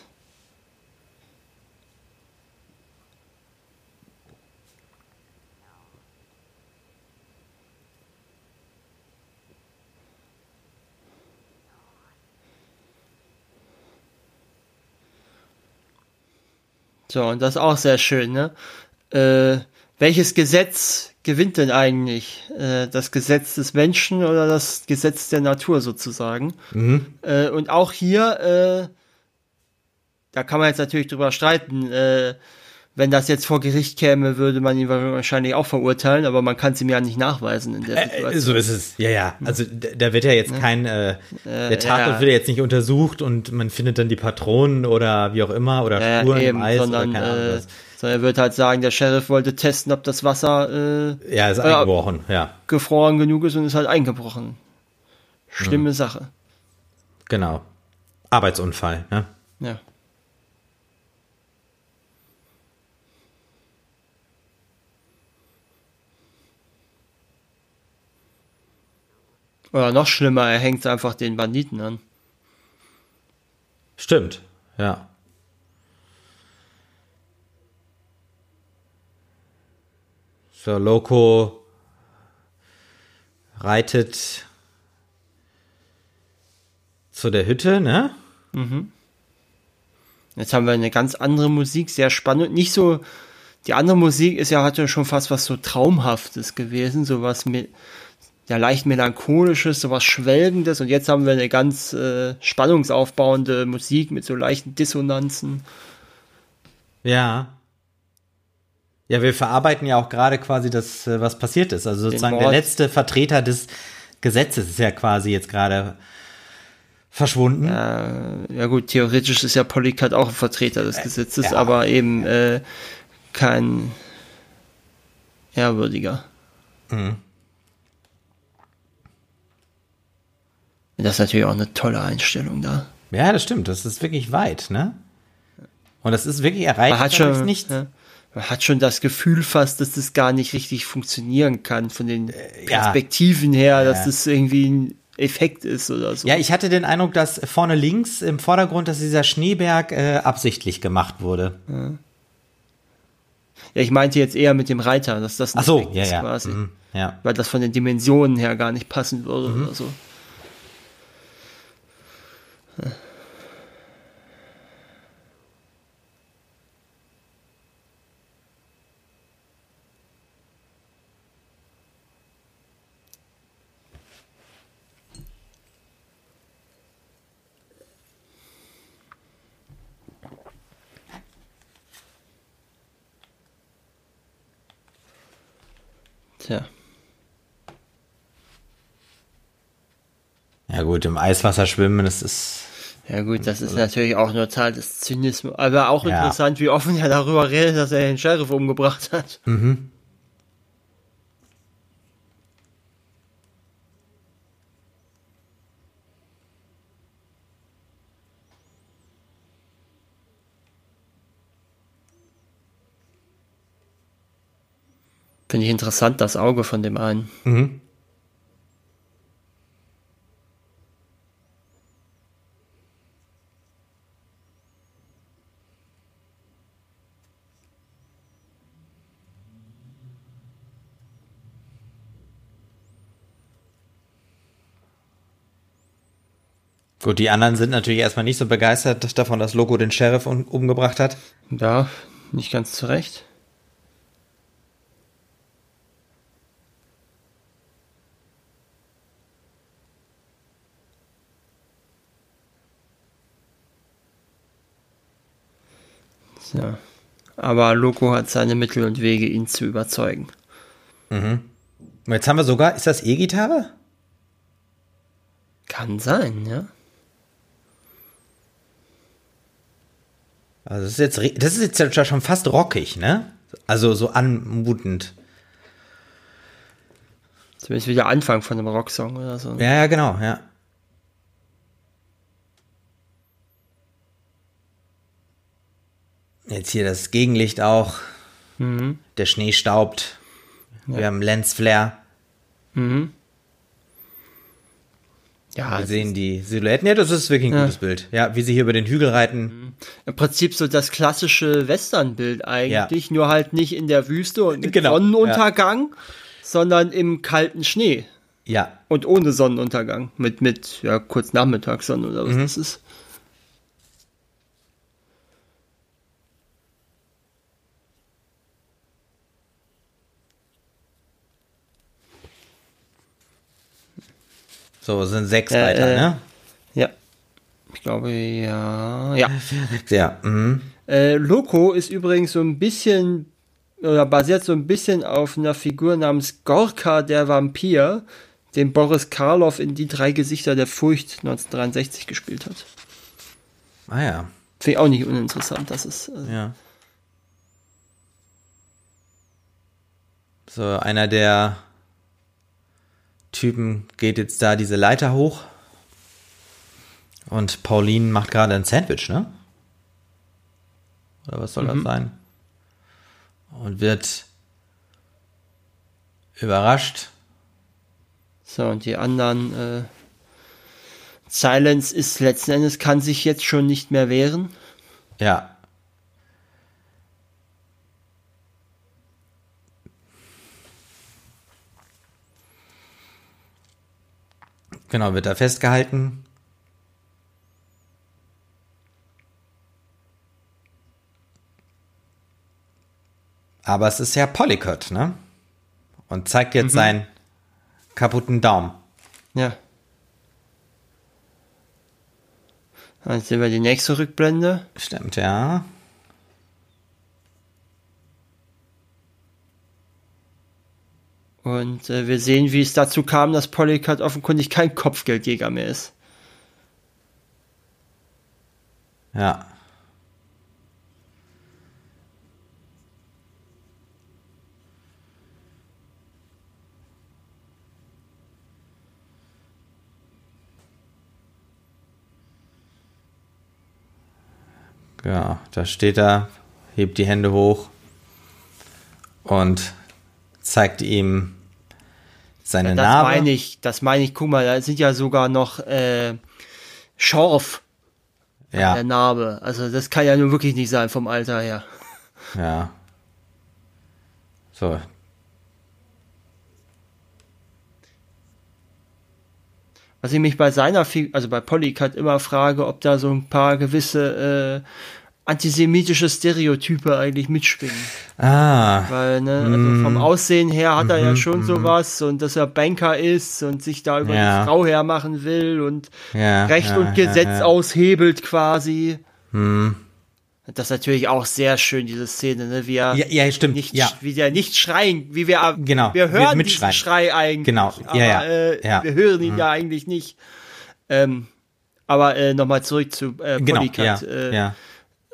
So, und das ist auch sehr schön, ne? Äh, welches Gesetz gewinnt denn eigentlich? Äh, das Gesetz des Menschen oder das Gesetz der Natur sozusagen? Mhm. Äh, und auch hier, äh, da kann man jetzt natürlich drüber streiten, äh, wenn das jetzt vor Gericht käme, würde man ihn wahrscheinlich auch verurteilen, aber man kann es ihm ja nicht nachweisen in der äh, Situation. Äh, so ist es, ja, ja. Also da wird ja jetzt ja. kein, äh, der Tatort ja. wird ja jetzt nicht untersucht und man findet dann die Patronen oder wie auch immer oder ja, Spuren eben, im Eis sondern, oder keine Ahnung. Äh, sondern er wird halt sagen, der Sheriff wollte testen, ob das Wasser äh, ja, ist eingebrochen, ja. gefroren genug ist und ist halt eingebrochen. Schlimme hm. Sache. Genau. Arbeitsunfall, ne? Ja. Oder noch schlimmer, er hängt einfach den Banditen an. Stimmt, ja. So, Loco reitet zu der Hütte, ne? Mhm. Jetzt haben wir eine ganz andere Musik, sehr spannend. Nicht so, die andere Musik ist ja hatte schon fast was so Traumhaftes gewesen, sowas mit ja leicht melancholisches, sowas Schwelgendes und jetzt haben wir eine ganz äh, spannungsaufbauende Musik mit so leichten Dissonanzen. Ja. Ja, wir verarbeiten ja auch gerade quasi das, äh, was passiert ist. Also sozusagen der letzte Vertreter des Gesetzes ist ja quasi jetzt gerade verschwunden. Ja, ja gut, theoretisch ist ja Polycat auch ein Vertreter des äh, Gesetzes, ja. aber eben äh, kein ehrwürdiger. Mhm. Das ist natürlich auch eine tolle Einstellung da. Ja, das stimmt. Das ist wirklich weit, ne? Und das ist wirklich erreicht. Man hat schon, nicht. Ja, man hat schon das Gefühl fast, dass das gar nicht richtig funktionieren kann von den äh, Perspektiven ja. her, dass ja. das irgendwie ein Effekt ist oder so. Ja, ich hatte den Eindruck, dass vorne links im Vordergrund, dass dieser Schneeberg äh, absichtlich gemacht wurde. Ja. ja. ich meinte jetzt eher mit dem Reiter, dass das Ach so, ja, ist ja. quasi. Mhm, ja. Weil das von den Dimensionen her gar nicht passen würde mhm. oder so. Tja. Ja gut, im Eiswasser schwimmen, das ist. Ja gut, das ist natürlich auch nur Teil des Zynismus. Aber auch ja. interessant, wie offen er darüber redet, dass er den Sheriff umgebracht hat. Mhm. Finde ich interessant, das Auge von dem einen. Mhm. Gut, die anderen sind natürlich erstmal nicht so begeistert davon, dass Loco den Sheriff um, umgebracht hat. Ja, nicht ganz zurecht. Ja. Aber Loco hat seine Mittel und Wege, ihn zu überzeugen. Mhm. Jetzt haben wir sogar, ist das E-Gitarre? Kann sein, ja. Also das ist jetzt, das ist jetzt schon fast rockig, ne? Also so anmutend. Zumindest wie der Anfang von einem Rocksong oder so. Ja, ja, genau, ja. Jetzt hier das Gegenlicht auch. Mhm. Der Schnee staubt. Wir haben Lensflare. Mhm. Ja, Wir sehen die Silhouetten. Ja, das ist wirklich ein Ja. gutes Bild. Ja, wie sie hier über den Hügel reiten. im Prinzip so das klassische Westernbild eigentlich, nur halt nicht in der Wüste und mit Genau, Sonnenuntergang, sondern im kalten Schnee Ja, und ohne Sonnenuntergang. Mit, mit, ja, kurz Nachmittagssonne oder was Mhm. das ist. So sind sechs Äh, weiter, äh. ne? Ja. Ich glaube, ja. Ja. Ja, mhm. Äh, Loco ist übrigens so ein bisschen oder basiert so ein bisschen auf einer Figur namens Gorka der Vampir, den Boris Karloff in Die drei Gesichter der Furcht 1963 gespielt hat. Ah ja, Finde ich auch nicht uninteressant, das ist. Äh, ja. So, einer der Typen geht jetzt da diese Leiter hoch. Und Pauline macht gerade ein Sandwich, ne? Oder was soll das sein? Und wird überrascht. So, und die anderen, äh, Silence ist letzten Endes, kann sich jetzt schon nicht mehr wehren. Ja. Genau, wird da festgehalten. Aber es ist ja Polycott, ne? Und zeigt jetzt seinen kaputten Daumen. Ja. Dann sehen wir die nächste Rückblende. Stimmt, ja. Und äh, wir sehen, wie es dazu kam, dass Polycat offenkundig kein Kopfgeldjäger mehr ist. Ja. Ja, da steht er, hebt die Hände hoch und zeigt ihm seine Das Narbe. meine ich, das meine ich, guck mal, da sind ja sogar noch äh, Schorf an der ja, Narbe. Also das kann ja nun wirklich nicht sein vom Alter her. ja. So, Was ich mich bei seiner, also bei Polycat immer frage, ob da so ein paar gewisse äh, antisemitische Stereotype eigentlich mitschwingen. ah, Weil, ne, also Mm. vom Aussehen her hat er Mhm, ja schon sowas und dass er Banker ist und sich da über Ja. die Frau hermachen will und ja, Recht ja, und Gesetz aushebelt quasi. Hm. Das ist natürlich auch sehr schön, diese Szene, ne? Wie er Ja, ja, stimmt, nicht, ja. wie der nicht schreien, wie wir, Genau, wir wir hören diesen mitschreien. Schrei eigentlich. Genau, ja, aber, ja, Äh, ja. Mhm. Wir hören ihn ja eigentlich nicht. Ähm, aber äh, nochmal zurück zu äh, Genau, Polycat. ja, äh, ja.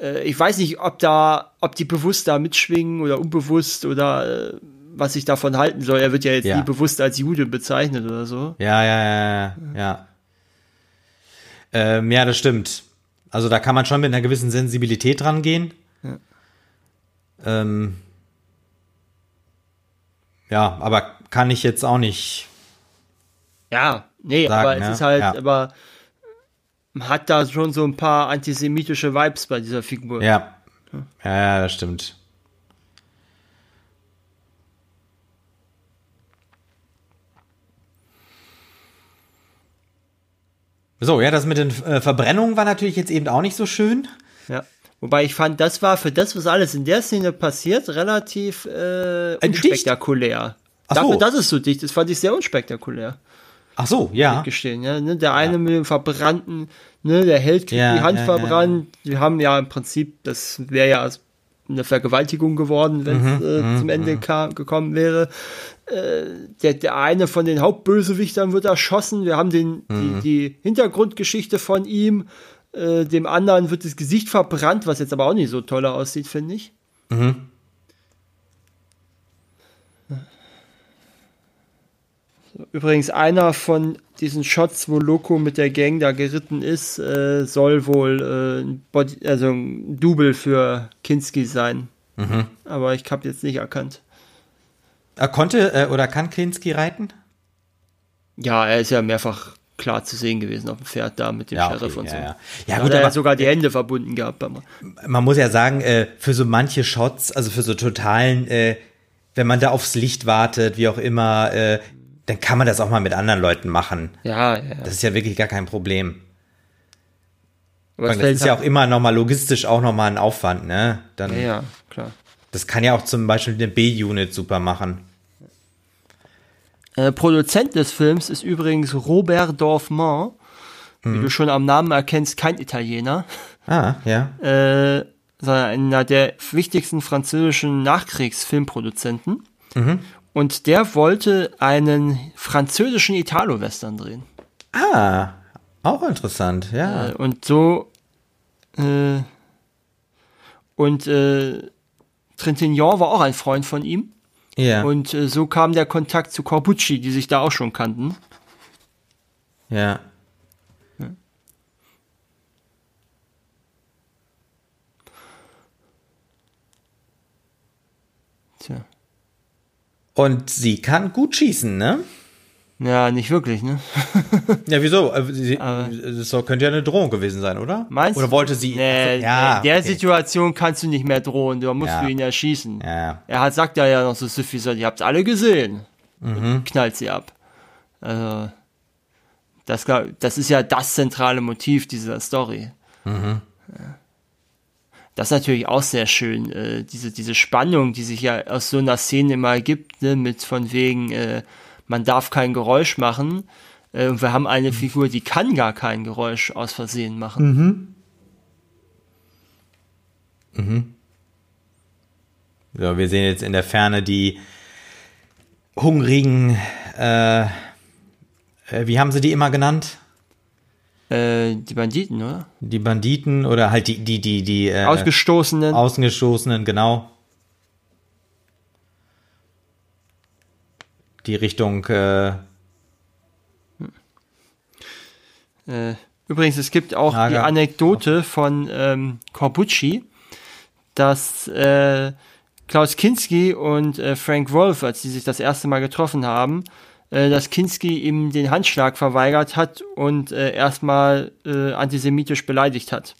Äh, ich weiß nicht, ob da, ob die bewusst da mitschwingen oder unbewusst oder äh, was ich davon halten soll. Er wird ja jetzt Ja. nie bewusst als Jude bezeichnet oder so. Ja, ja, ja, ja, ja. Ähm, ja, das stimmt. Also da kann man schon mit einer gewissen Sensibilität dran gehen. Ja. Ähm, ja, aber kann ich jetzt auch nicht. Ja, nee, Sagen, aber es ne? ist halt, Ja. aber hat da schon so ein paar antisemitische Vibes bei dieser Figur. Ja. Ja, ja, das stimmt. So, ja, das mit den äh, Verbrennungen war natürlich jetzt eben auch nicht so schön. Ja. Wobei ich fand, das war für das, was alles in der Szene passiert, relativ äh, Äh, unspektakulär. Ach so. Dafür, dass es so dicht ist, fand ich sehr unspektakulär. Ach so, ja. gestehen. Ja, ne? Der eine mit dem verbrannten, ne, der Held kriegt Ja, die Hand ja, ja, verbrannt. Wir haben ja im Prinzip, das wäre ja eine Vergewaltigung geworden, wenn es Mhm, äh, zum Ende kam, gekommen wäre. Äh, der, der eine von den Hauptbösewichtern wird erschossen. Wir haben den, Mhm. die, die Hintergrundgeschichte von ihm. Äh, dem anderen wird das Gesicht verbrannt, was jetzt aber auch nicht so toll aussieht, finde ich. Übrigens, einer von diesen Shots, wo Loco mit der Gang da geritten ist, äh, soll wohl äh, ein Body, also ein Double für Kinski sein. Mhm. Aber ich habe jetzt nicht erkannt. Er konnte äh, oder kann Kinski reiten? Ja, er ist ja mehrfach klar zu sehen gewesen auf dem Pferd da mit dem Ja, Sheriff okay, und so. ja, ja. Ja, gut, er aber hat sogar die Hände verbunden gehabt. Man muss ja sagen, äh, für so manche Shots, also für so totalen, äh, wenn man da aufs Licht wartet, wie auch immer, äh, dann kann man das auch mal mit anderen Leuten machen. ja, ja. Das ist ja wirklich gar kein Problem. Aber Das ist ja halt- auch immer nochmal logistisch auch nochmal ein Aufwand, ne? Dann, ja, ja, klar. Das kann ja auch zum Beispiel eine B-Unit super machen. Äh, Produzent des Films ist übrigens Robert Dorfman. Wie Mhm. du schon am Namen erkennst, kein Italiener, Ah, ja. äh, sondern einer der wichtigsten französischen Nachkriegsfilmproduzenten. Mhm. Und der wollte einen französischen Italo-Western drehen. Ah, auch interessant, ja. Äh, und so äh, und äh, Trintignant war auch ein Freund von ihm. ja, Und äh, so kam der Kontakt zu Corbucci, die sich da auch schon kannten. ja. Tja. Und sie kann gut schießen, ne? Ja, nicht wirklich, ne? Ja, wieso? Äh, Sie, das könnte ja eine Drohung gewesen sein, oder? Meinst Oder wollte sie. Nee, Ach so, ja, in der okay. Situation kannst du nicht mehr drohen, da musst Ja. du ihn erschießen. Ja, Er hat, sagt ja ja noch so suffisant, ihr habt's alle gesehen. Mhm. Knallt sie ab. Also, das, das ist ja das zentrale Motiv dieser Story. Mhm. Ja. Das ist natürlich auch sehr schön, äh, diese, diese Spannung, die sich ja aus so einer Szene immer ergibt, ne, mit von wegen, äh, man darf kein Geräusch machen. Äh, und wir haben eine Mhm. Figur, die kann gar kein Geräusch aus Versehen machen. So, wir sehen jetzt in der Ferne die hungrigen, äh, äh, wie haben sie die immer genannt? Äh, die Banditen, oder? Die Banditen oder halt die, die, die, die äh, Ausgestoßenen. Außengestoßenen, genau. Die Richtung, äh, Äh, übrigens, es gibt auch Lager. die Anekdote von ähm, Corbucci, dass äh, Klaus Kinski und äh, Frank Wolf, als sie sich das erste Mal getroffen haben, dass Kinski ihm den Handschlag verweigert hat und äh, erstmal äh, antisemitisch beleidigt hat.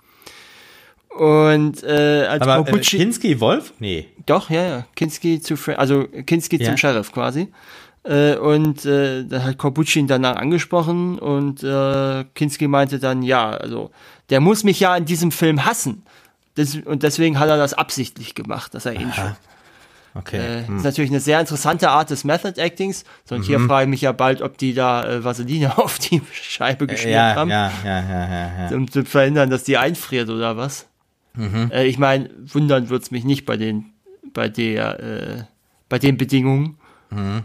Und äh, als aber äh, Corbucci Kinski, Wolf? Nee. doch, ja, ja. Kinski zu, also Kinski Ja. zum Sheriff quasi. Äh, und äh, da hat Corbucci ihn danach angesprochen und äh, Kinski meinte dann, ja, also der muss mich ja in diesem Film hassen. Das, und deswegen hat er das absichtlich gemacht, dass er ihn schon. Okay. Äh, hm. Ist natürlich eine sehr interessante Art des Method Actings. So, und hier Mhm. frage ich mich ja bald, ob die da äh, Vaseline auf die Scheibe geschmiert ja, haben ja, ja, ja, ja, ja. um zu verhindern, dass die einfriert oder was. Mhm. Äh, ich meine, wundern wird's mich nicht bei den, bei der, äh, bei den Bedingungen. Mhm.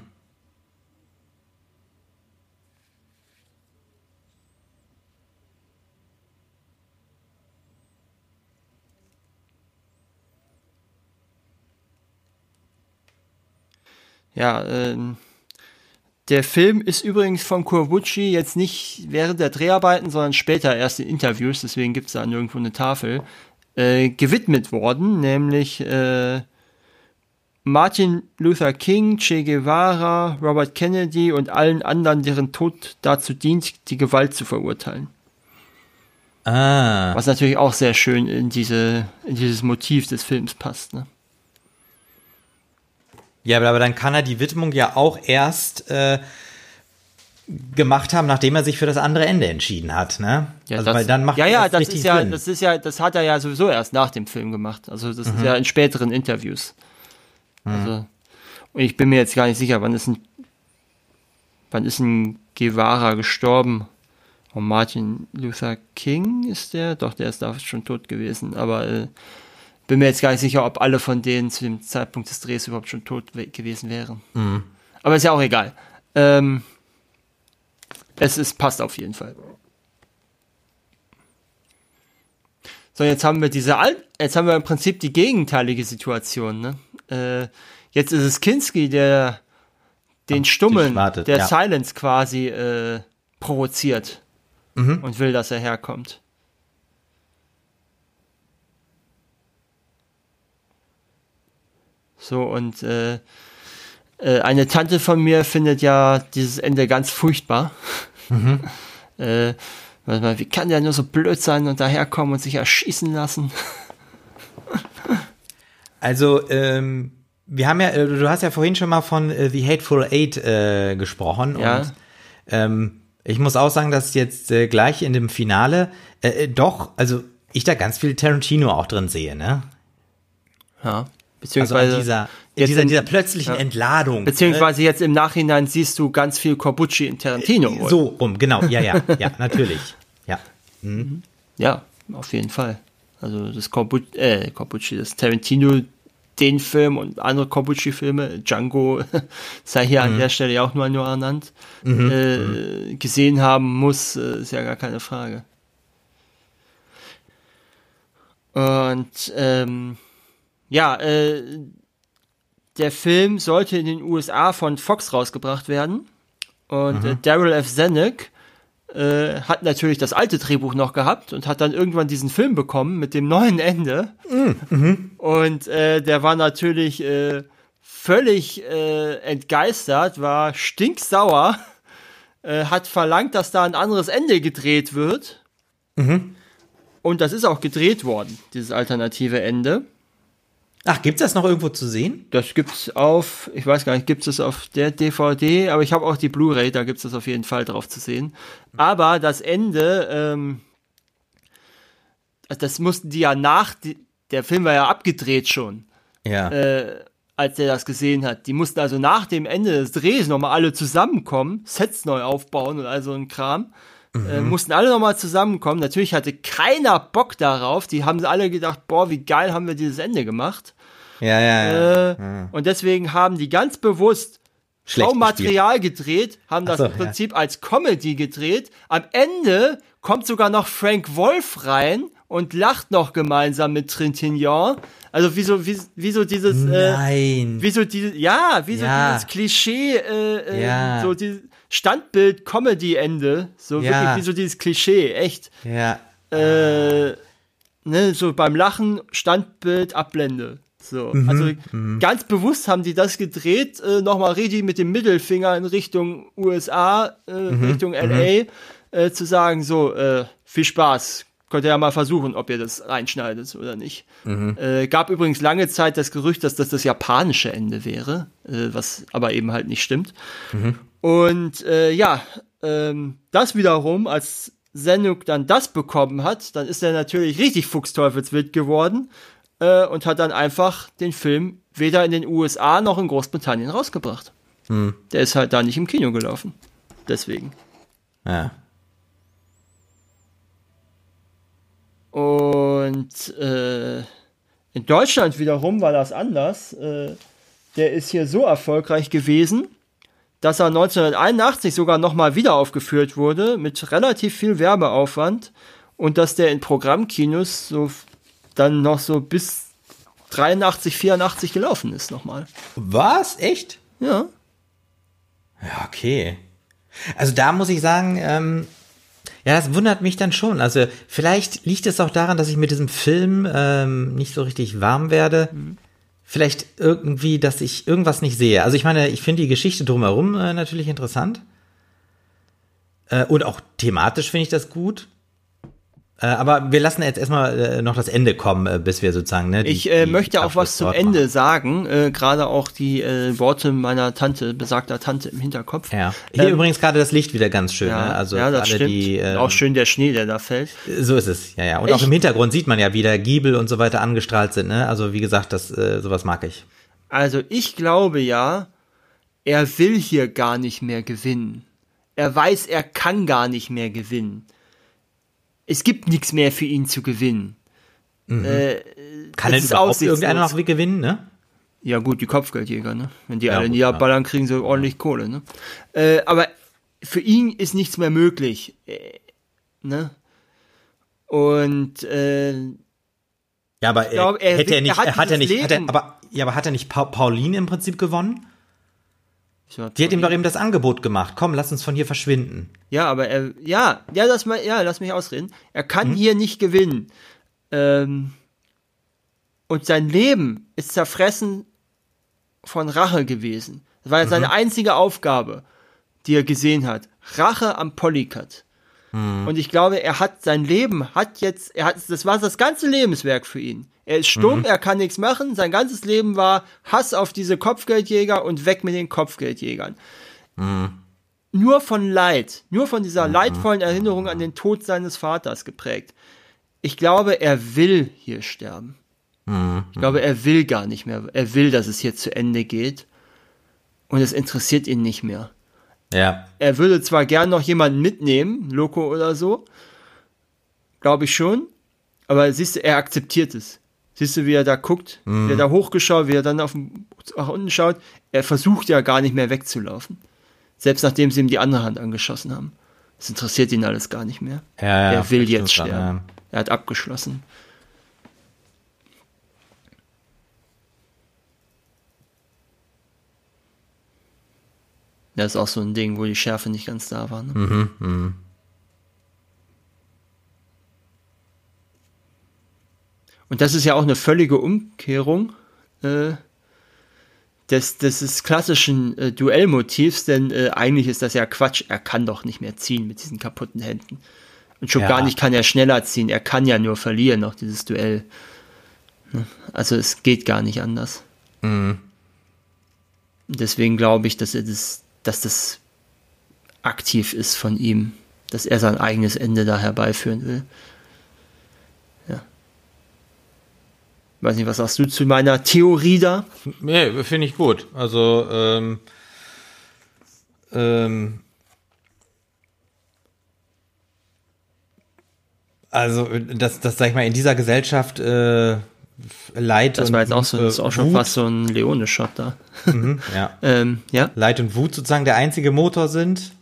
Ja, ähm, der Film ist übrigens von Corbucci jetzt nicht während der Dreharbeiten, sondern später erst in Interviews, deswegen gibt's da nirgendwo eine Tafel, äh, gewidmet worden, nämlich äh, Martin Luther King, Che Guevara, Robert Kennedy und allen anderen, deren Tod dazu dient, die Gewalt zu verurteilen. Ah, Was natürlich auch sehr schön in diese, in dieses Motiv des Films passt. Ne? Ja, aber, dann kann er die Widmung ja auch erst äh, gemacht haben, nachdem er sich für das andere Ende entschieden hat, ne? Ja, also, das, weil dann macht ja, ja, das richtig ist ja, Sinn. das ist ja, das hat er ja sowieso erst nach dem Film gemacht. Also das Mhm. ist ja in späteren Interviews. Also, und ich bin mir jetzt gar nicht sicher, wann ist ein, wann ist ein Guevara gestorben? Und Martin Luther King ist der? Doch, der ist da schon tot gewesen. Aber äh, bin mir jetzt gar nicht sicher, ob alle von denen zu dem Zeitpunkt des Drehs überhaupt schon tot we- gewesen wären. Mhm. Aber ist ja auch egal. Ähm, es ist, passt auf jeden Fall. So, jetzt haben wir diese Al jetzt haben wir im Prinzip die gegenteilige Situation, ne? Äh, jetzt ist es Kinski, der den Stummeln wartet, der ja. Silence quasi äh, provoziert mhm. und will, dass er herkommt. So, und äh, äh, eine Tante von mir findet ja dieses Ende ganz furchtbar. Mhm. äh, wie kann der nur so blöd sein und daherkommen und sich erschießen lassen? also, ähm, wir haben ja, äh, du hast ja vorhin schon mal von äh, The Hateful Eight äh, gesprochen ja. und ähm, ich muss auch sagen, dass jetzt äh, gleich in dem Finale äh, äh, doch, also ich da ganz viel Tarantino auch drin sehe, ne? Ja. Beziehungsweise also dieser, in dieser, in, dieser plötzlichen ja. Entladung. Beziehungsweise jetzt im Nachhinein siehst du ganz viel Corbucci in Tarantino. Wohl. So rum, genau, ja, ja, ja, natürlich. Ja. Mhm. Ja, auf jeden Fall. Also das Corbucci, äh, Corbucci, das Tarantino, den Film und andere Corbucci-Filme, Django sei hier mhm. an der Stelle ja auch nur nur ernannt, mhm. äh, mhm. gesehen haben muss, äh, ist ja gar keine Frage. Und ähm, ja, äh, der Film sollte in den USA von Fox rausgebracht werden. Und äh, Daryl F. Zanuck äh, hat natürlich das alte Drehbuch noch gehabt und hat dann irgendwann diesen Film bekommen mit dem neuen Ende. Mhm. Und äh, der war natürlich äh, völlig äh, entgeistert, war stinksauer, äh, hat verlangt, dass da ein anderes Ende gedreht wird. Mhm. Und das ist auch gedreht worden, dieses alternative Ende. Ach, gibt's das noch irgendwo zu sehen? Das gibt's auf, ich weiß gar nicht, gibt's das auf der DVD, aber ich habe auch die Blu-ray, da gibt's das auf jeden Fall drauf zu sehen. Aber das Ende, ähm, das mussten die ja nach, der Film war ja abgedreht schon. Ja. Äh, als er das gesehen hat. Die mussten also nach dem Ende des Drehs nochmal alle zusammenkommen, Sets neu aufbauen und all so ein Kram. Äh, mhm. mussten alle nochmal zusammenkommen. Natürlich hatte keiner Bock darauf. Die haben alle gedacht, boah, wie geil haben wir dieses Ende gemacht. Ja, ja, ja. Äh, ja. Und deswegen haben die ganz bewusst Material gedreht, haben das so, im Prinzip ja. als Comedy gedreht. Am Ende kommt sogar noch Frank Wolf rein und lacht noch gemeinsam mit Trintignant. Also wieso, wie, wieso dieses, äh, Nein. wieso dieses, ja, wieso ja. dieses Klischee, äh, äh, ja. so dieses Standbild Comedy Ende, so ja. wirklich wie so dieses Klischee, echt. Ja. Äh, ne, so beim Lachen Standbild Ablende. So, mhm, also mhm. ganz bewusst haben die das gedreht, äh, nochmal richtig mit dem Mittelfinger in Richtung USA, äh, mhm, Richtung LA, mhm. äh, zu sagen, so, äh, viel Spaß, könnt ihr ja mal versuchen, ob ihr das reinschneidet oder nicht. Mhm. Äh, gab übrigens lange Zeit das Gerücht, dass das das japanische Ende wäre, äh, was aber eben halt nicht stimmt. Mhm. Und ja, ähm, das wiederum, als Senuk dann das bekommen hat, dann ist er natürlich richtig fuchsteufelswild geworden äh, und hat dann einfach den Film weder in den USA noch in Großbritannien rausgebracht. Hm. Der ist halt da nicht im Kino gelaufen. Deswegen. Ja. Und äh, in Deutschland wiederum war das anders. Äh, der ist hier so erfolgreich gewesen, dass er 1981 sogar nochmal wieder aufgeführt wurde mit relativ viel Werbeaufwand und dass der in Programmkinos so dann noch so bis 83, 84 gelaufen ist nochmal. Was? Echt? Ja. Ja, okay. Also da muss ich sagen, ähm, ja, das wundert mich dann schon. Also vielleicht liegt es auch daran, dass ich mit diesem Film ähm, nicht so richtig warm werde. Mhm. Vielleicht irgendwie, dass ich irgendwas nicht sehe. Also ich meine, ich finde die Geschichte drumherum äh, natürlich interessant. Äh, und auch thematisch finde ich das gut. Äh, aber wir lassen jetzt erstmal äh, noch das Ende kommen, äh, bis wir sozusagen. Ne, die, ich äh, möchte auch was zum Ende machen. sagen, äh, gerade auch die äh, Worte meiner Tante, besagter Tante im Hinterkopf. Ja. Hier ähm, übrigens gerade das Licht wieder ganz schön. Ja, ne? Also ja, das alle, stimmt. Die, äh, auch schön der Schnee, der da fällt. So ist es, ja, ja. Und ich, auch im Hintergrund sieht man ja, wie der Giebel und so weiter angestrahlt sind. Ne? Also wie gesagt, das sowas mag ich. Also ich glaube ja, er will hier gar nicht mehr gewinnen. Er weiß, er kann gar nicht mehr gewinnen es gibt nichts mehr für ihn zu gewinnen. Mhm. Äh, Kann er überhaupt irgendeiner noch gewinnen, ne? Ja gut, die Kopfgeldjäger, ne? Wenn die ja, alle niederballern, ja. kriegen sie ordentlich Kohle, ne? Äh, aber für ihn ist nichts mehr möglich, äh, ne? Und äh, ja, aber glaub, er, hätte er nicht, er hat er nicht, hat er, aber ja, aber hat er nicht pa Pauline im Prinzip gewonnen? Die hat ihm doch eben das Angebot gemacht. Komm, lass uns von hier verschwinden. Ja, aber er, ja, ja, lass mal, ja, lass mich ausreden. Er kann hier nicht gewinnen. Ähm, und sein Leben ist zerfressen von Rache gewesen. Das war ja seine einzige Aufgabe, die er gesehen hat. Rache am Polycat. Und ich glaube, er hat sein Leben, hat jetzt, er hat, das war das ganze Lebenswerk für ihn. Er ist stumm, er kann nichts machen. Sein ganzes Leben war Hass auf diese Kopfgeldjäger und weg mit den Kopfgeldjägern. Nur von Leid, nur von dieser leidvollen Erinnerung an den Tod seines Vaters geprägt. Ich glaube, er will hier sterben. Ich glaube, er will gar nicht mehr. Er will, dass es hier zu Ende geht. Und es interessiert ihn nicht mehr. Ja. Er würde zwar gern noch jemanden mitnehmen, Loco oder so. Glaube ich schon. Aber siehst du, er akzeptiert es. Siehst du, wie er da guckt, wie er da hochgeschaut, wie er dann auf den, nach unten schaut. Er versucht ja gar nicht mehr wegzulaufen. Selbst nachdem sie ihm die andere Hand angeschossen haben. Das interessiert ihn alles gar nicht mehr. Ja, ja, er will jetzt sterben. ja. Er hat abgeschlossen. Das ist auch so ein Ding, wo die Schärfe nicht ganz da war. Ne? Und das ist ja auch eine völlige Umkehrung äh, des, des, klassischen äh, Duellmotivs, denn äh, eigentlich ist das ja Quatsch. Er kann doch nicht mehr ziehen mit diesen kaputten Händen. Und schon Ja. gar nicht kann er schneller ziehen. Er kann ja nur verlieren, noch dieses Duell. Ne? Also es geht gar nicht anders. Deswegen glaube ich, dass er das, dass das aktiv ist von ihm, dass er sein eigenes Ende da herbeiführen will. Ja. Weiß nicht, was sagst du zu meiner Theorie da? Nee, finde ich gut. Also, ähm, ähm, also, das, das sag ich mal, in dieser Gesellschaft äh, Leid Das war jetzt auch so, das ist auch schon Wut, fast so ein Leone-Shot da. ja, Ähm, ja. Leid und Wut sozusagen der einzige Motor sind.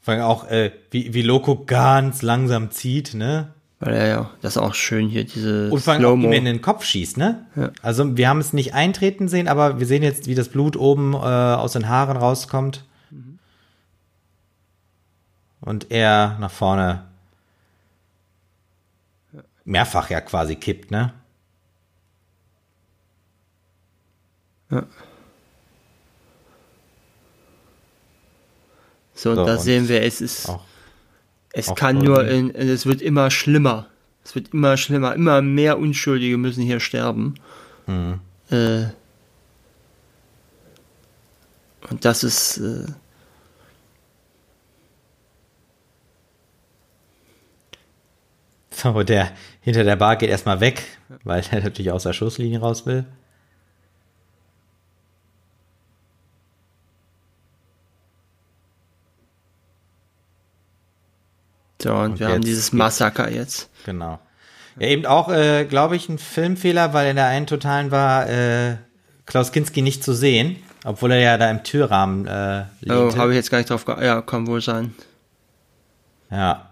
Vor allem auch, äh, wie, wie Loco ganz langsam zieht, ne? Weil er ja, das ist auch schön hier, diese Und vor allem Slow-Mo. ihm in den Kopf schießt, ne? Ja. Also wir haben es nicht eintreten sehen, aber wir sehen jetzt, wie das Blut oben äh, aus den Haaren rauskommt. Und er nach vorne mehrfach ja quasi kippt, ne? So, und So, da sehen wir, es ist, Auch. Es auch kann nur, in, es wird immer schlimmer. Es wird immer schlimmer. Immer mehr Unschuldige müssen hier sterben. Mhm. Äh, und das ist, äh, So, der hinter der Bar geht erstmal weg, weil er natürlich aus der Schusslinie raus will. So, und, Und wir haben dieses Massaker jetzt. Genau. Ja, eben auch, äh, glaube ich, ein Filmfehler, weil in der einen Totalen war äh, Klaus Kinski nicht zu sehen, obwohl er ja da im Türrahmen äh, Oh, lehnte. habe ich jetzt gar nicht drauf ge Ja, kann wohl sein. Ja.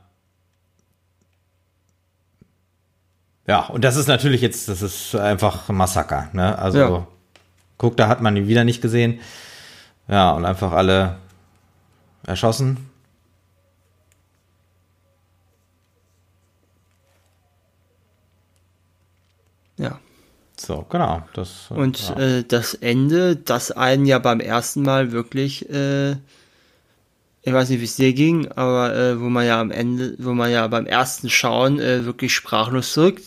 Ja, und das ist natürlich jetzt, das ist einfach ein Massaker, ne? Also, Ja. guck, da hat man ihn wieder nicht gesehen. Ja, und einfach alle erschossen. Ja. So, genau. Das, Und ja. äh, das Ende, das einen ja beim ersten Mal wirklich, äh, ich weiß nicht, wie es dir ging, aber äh, wo man ja am Ende, wo man ja beim ersten Schauen äh, wirklich sprachlos zurück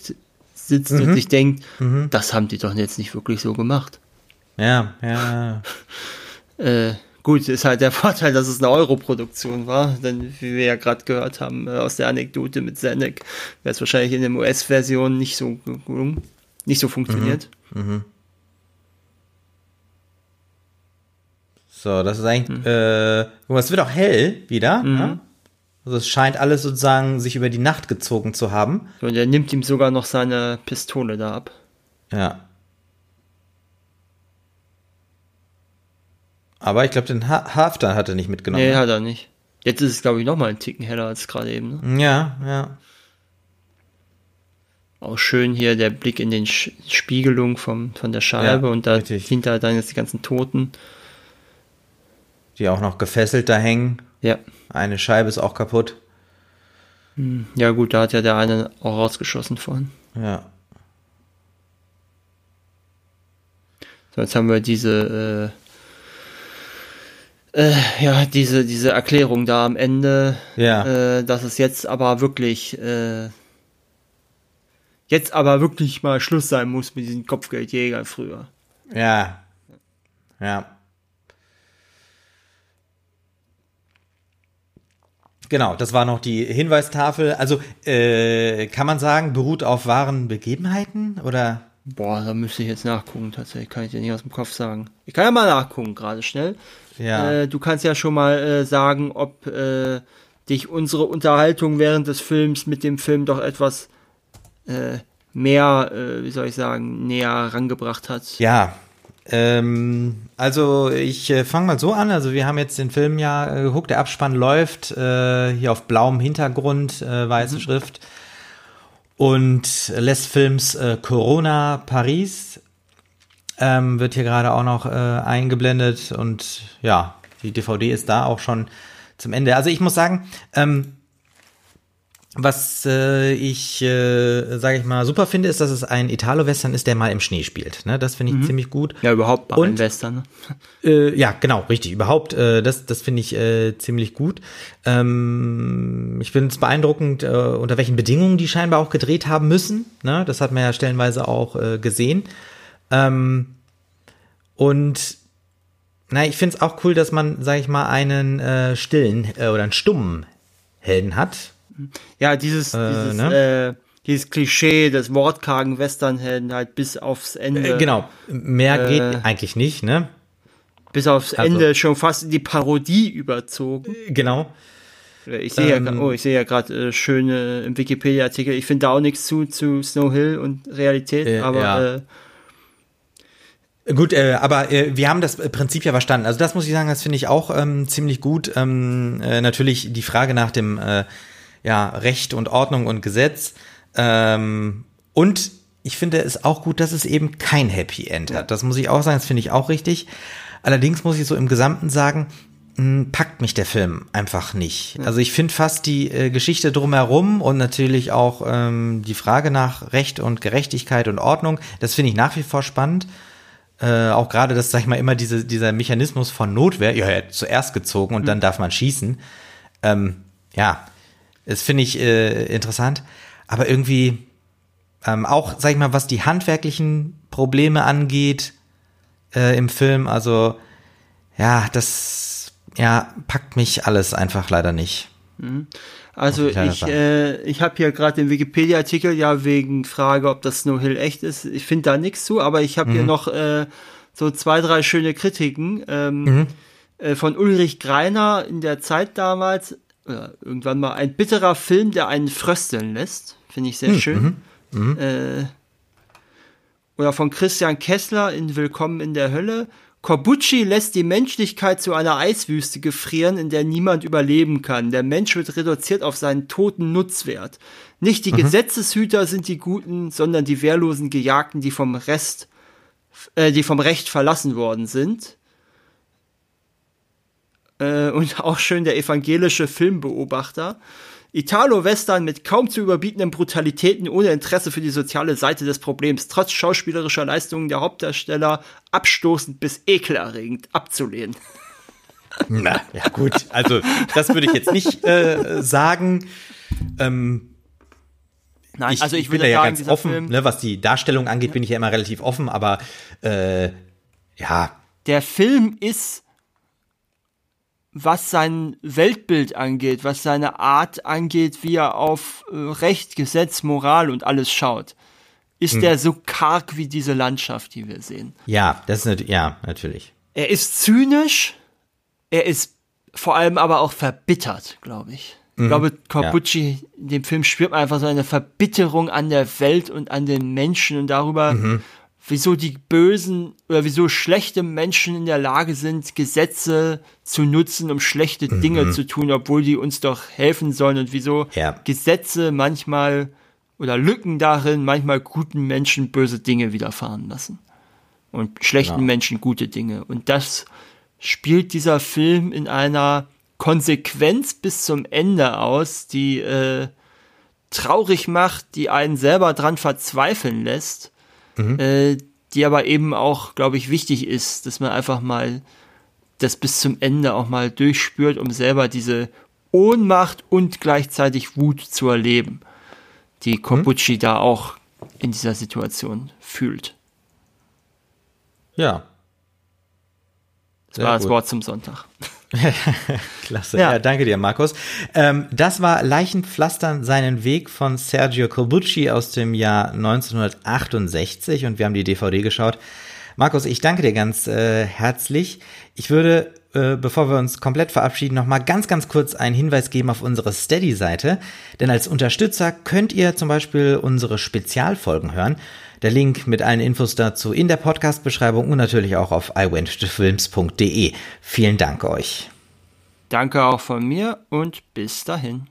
sitzt Mhm. und sich denkt, das haben die doch jetzt nicht wirklich so gemacht. ja, ja, Äh, gut, ist halt der Vorteil, dass es eine Europroduktion war, denn wie wir ja gerade gehört haben äh, aus der Anekdote mit Zenek, wäre es wahrscheinlich in der US-Version nicht so gelungen, nicht so funktioniert. So, das ist eigentlich, Hm. äh, guck mal, es wird auch hell wieder. Ne? Also es scheint alles sozusagen sich über die Nacht gezogen zu haben. Und er nimmt ihm sogar noch seine Pistole da ab. Ja. Aber ich glaube, den ha Halfter hat er nicht mitgenommen. Nee, ne? hat er nicht. Jetzt ist es, glaube ich, noch mal einen Ticken heller als gerade eben. Ne? Ja, ja. Auch schön hier der Blick in den Sch Spiegelung vom, von der Scheibe Ja, und da richtig. hinter dann jetzt die ganzen Toten. Die auch noch gefesselt da hängen. Ja. Eine Scheibe ist auch kaputt. Ja, gut, da hat ja der eine auch rausgeschossen vorhin. Ja. So, jetzt haben wir diese, äh, äh, ja, diese, diese Erklärung da am Ende, Ja. äh, dass es jetzt aber wirklich, äh, jetzt aber wirklich mal Schluss sein muss mit diesen Kopfgeldjägern früher. Ja. Ja. Genau, das war noch die Hinweistafel. Also äh, kann man sagen, beruht auf wahren Begebenheiten oder? Boah, da müsste ich jetzt nachgucken, tatsächlich, kann ich dir nicht aus dem Kopf sagen. Ich kann ja mal nachgucken, gerade schnell. Ja. Äh, du kannst ja schon mal äh, sagen, ob äh, dich unsere Unterhaltung während des Films mit dem Film doch etwas äh, mehr, äh, wie soll ich sagen, näher rangebracht hat. Ja, ähm, also ich äh, fange mal so an. Also wir haben jetzt den Film ja äh, geguckt, der Abspann läuft äh, hier auf blauem Hintergrund, äh, weiße Schrift. Und Les Films äh, Corona Paris ähm, wird hier gerade auch noch eingeblendet und ja, die DVD ist da auch schon zum Ende. Also ich muss sagen, ähm, was äh, ich, äh, sage ich mal, super finde, ist, dass es ein Italo-Western ist, der mal im Schnee spielt. Ne? Das finde ich ziemlich gut. Ja, überhaupt Und- allen Western. Ne? Äh, ja, genau, richtig. Überhaupt, äh, das, das finde ich äh, ziemlich gut. Ähm, ich finde es beeindruckend, äh, unter welchen Bedingungen die scheinbar auch gedreht haben müssen. Ne? Das hat man ja stellenweise auch äh, gesehen. Ähm, und na, ich finde es auch cool, dass man, sage ich mal, einen äh, stillen äh, oder einen stummen Helden hat. Ja, dieses, Äh, dieses, ne? äh, dieses Klischee des wortkargen Westernhelden halt bis aufs Ende. Äh, genau, mehr äh, geht eigentlich nicht, ne? Bis aufs Also- Ende schon fast in die Parodie überzogen. Genau. Äh, Ich sehe Ähm, ja, oh, ich sehe ja gerade äh, schöne im Wikipedia-Artikel. Ich finde da auch nichts zu, zu Snow Hill und Realität, aber ja. Gut, äh, aber äh, wir haben das Prinzip ja verstanden. Also das muss ich sagen, das finde ich auch ähm, ziemlich gut. Ähm, äh, natürlich die Frage nach dem äh, ja, Recht und Ordnung und Gesetz. Ähm, und ich finde es auch gut, dass es eben kein Happy End hat. Das muss ich auch sagen, das finde ich auch richtig. Allerdings muss ich so im Gesamten sagen, mh, packt mich der Film einfach nicht. Also ich finde fast die äh, Geschichte drumherum und natürlich auch ähm, die Frage nach Recht und Gerechtigkeit und Ordnung, das finde ich nach wie vor spannend. Äh, auch gerade, dass, sag ich mal, immer diese, dieser Mechanismus von Notwehr, ja, ja, zuerst gezogen und dann darf man schießen. Ähm, ja, das finde ich äh, interessant. Aber irgendwie ähm, auch, sag ich mal, was die handwerklichen Probleme angeht äh, im Film, also ja, das ja packt mich alles einfach leider nicht. also Muss ich äh, ich habe hier gerade den Wikipedia-Artikel ja wegen Frage, ob das Snow Hill echt ist. Ich finde da nichts zu, aber ich habe Mhm. hier noch äh, so zwei, drei schöne Kritiken ähm, Mhm. äh, von Ulrich Greiner in der Zeit damals. Oder irgendwann mal ein bitterer Film, der einen frösteln lässt. Finde ich sehr Mhm. schön. Äh, oder von Christian Kessler in Willkommen in der Hölle. Corbucci lässt die Menschlichkeit zu einer Eiswüste gefrieren, in der niemand überleben kann. Der Mensch wird reduziert auf seinen toten Nutzwert. Nicht die Gesetzeshüter sind die Guten, sondern die wehrlosen Gejagten, die vom Rest, äh, die vom Recht verlassen worden sind. Äh, und auch schön der evangelische Filmbeobachter. Italo-Western mit kaum zu überbietenden Brutalitäten ohne Interesse für die soziale Seite des Problems, trotz schauspielerischer Leistungen der Hauptdarsteller abstoßend bis ekelerregend abzulehnen. Na, ja gut, also das würde ich jetzt nicht äh, sagen. Ähm, Nein, ich, also ich, bin würde da ja sagen, ganz offen, ne, was die Darstellung angeht, bin ich ja immer relativ offen, aber äh, ja, der Film ist, was sein Weltbild angeht, was seine Art angeht, wie er auf äh, Recht, Gesetz, Moral und alles schaut, ist Hm. der so karg wie diese Landschaft, die wir sehen. ja, das ist nat- ja natürlich. Er ist zynisch, er ist vor allem aber auch verbittert, glaube ich. Ich glaube, Corbucci, in dem Film spürt man einfach so eine Verbitterung an der Welt und an den Menschen und darüber, wieso die bösen oder wieso schlechte Menschen in der Lage sind, Gesetze zu nutzen, um schlechte Dinge zu tun, obwohl die uns doch helfen sollen und wieso Ja. Gesetze manchmal oder Lücken darin manchmal guten Menschen böse Dinge widerfahren lassen. Und schlechten ja. Menschen gute Dinge. Und das spielt dieser Film in einer Konsequenz bis zum Ende aus, die äh, traurig macht, die einen selber dran verzweifeln lässt, mhm. äh, die aber eben auch, glaube ich, wichtig ist, dass man einfach mal das bis zum Ende auch mal durchspürt, um selber diese Ohnmacht und gleichzeitig Wut zu erleben, die Kobuchi mhm. da auch in dieser Situation fühlt. Ja. Das war das Wort zum Sonntag. Klasse. Ja. ja. danke dir, Markus. Ähm, das war Leichenpflastern seinen Weg von Sergio Corbucci aus dem Jahr 1968 und wir haben die DVD geschaut. Markus, ich danke dir ganz äh, herzlich. Ich würde, äh, bevor wir uns komplett verabschieden, noch mal ganz, ganz kurz einen Hinweis geben auf unsere Steady-Seite. Denn als Unterstützer könnt ihr zum Beispiel unsere Spezialfolgen hören. Der Link mit allen Infos dazu in der Podcast-Beschreibung und natürlich auch auf iwenttofilms.de. Vielen Dank euch. Danke auch von mir und bis dahin.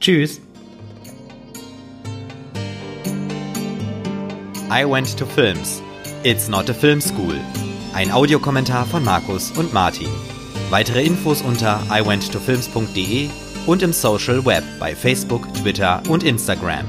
Tschüss. I Went to Films. It's not a film school. Ein Audiokommentar von Markus und Martin. Weitere Infos unter iwenttofilms.de und im Social Web bei Facebook, Twitter und Instagram.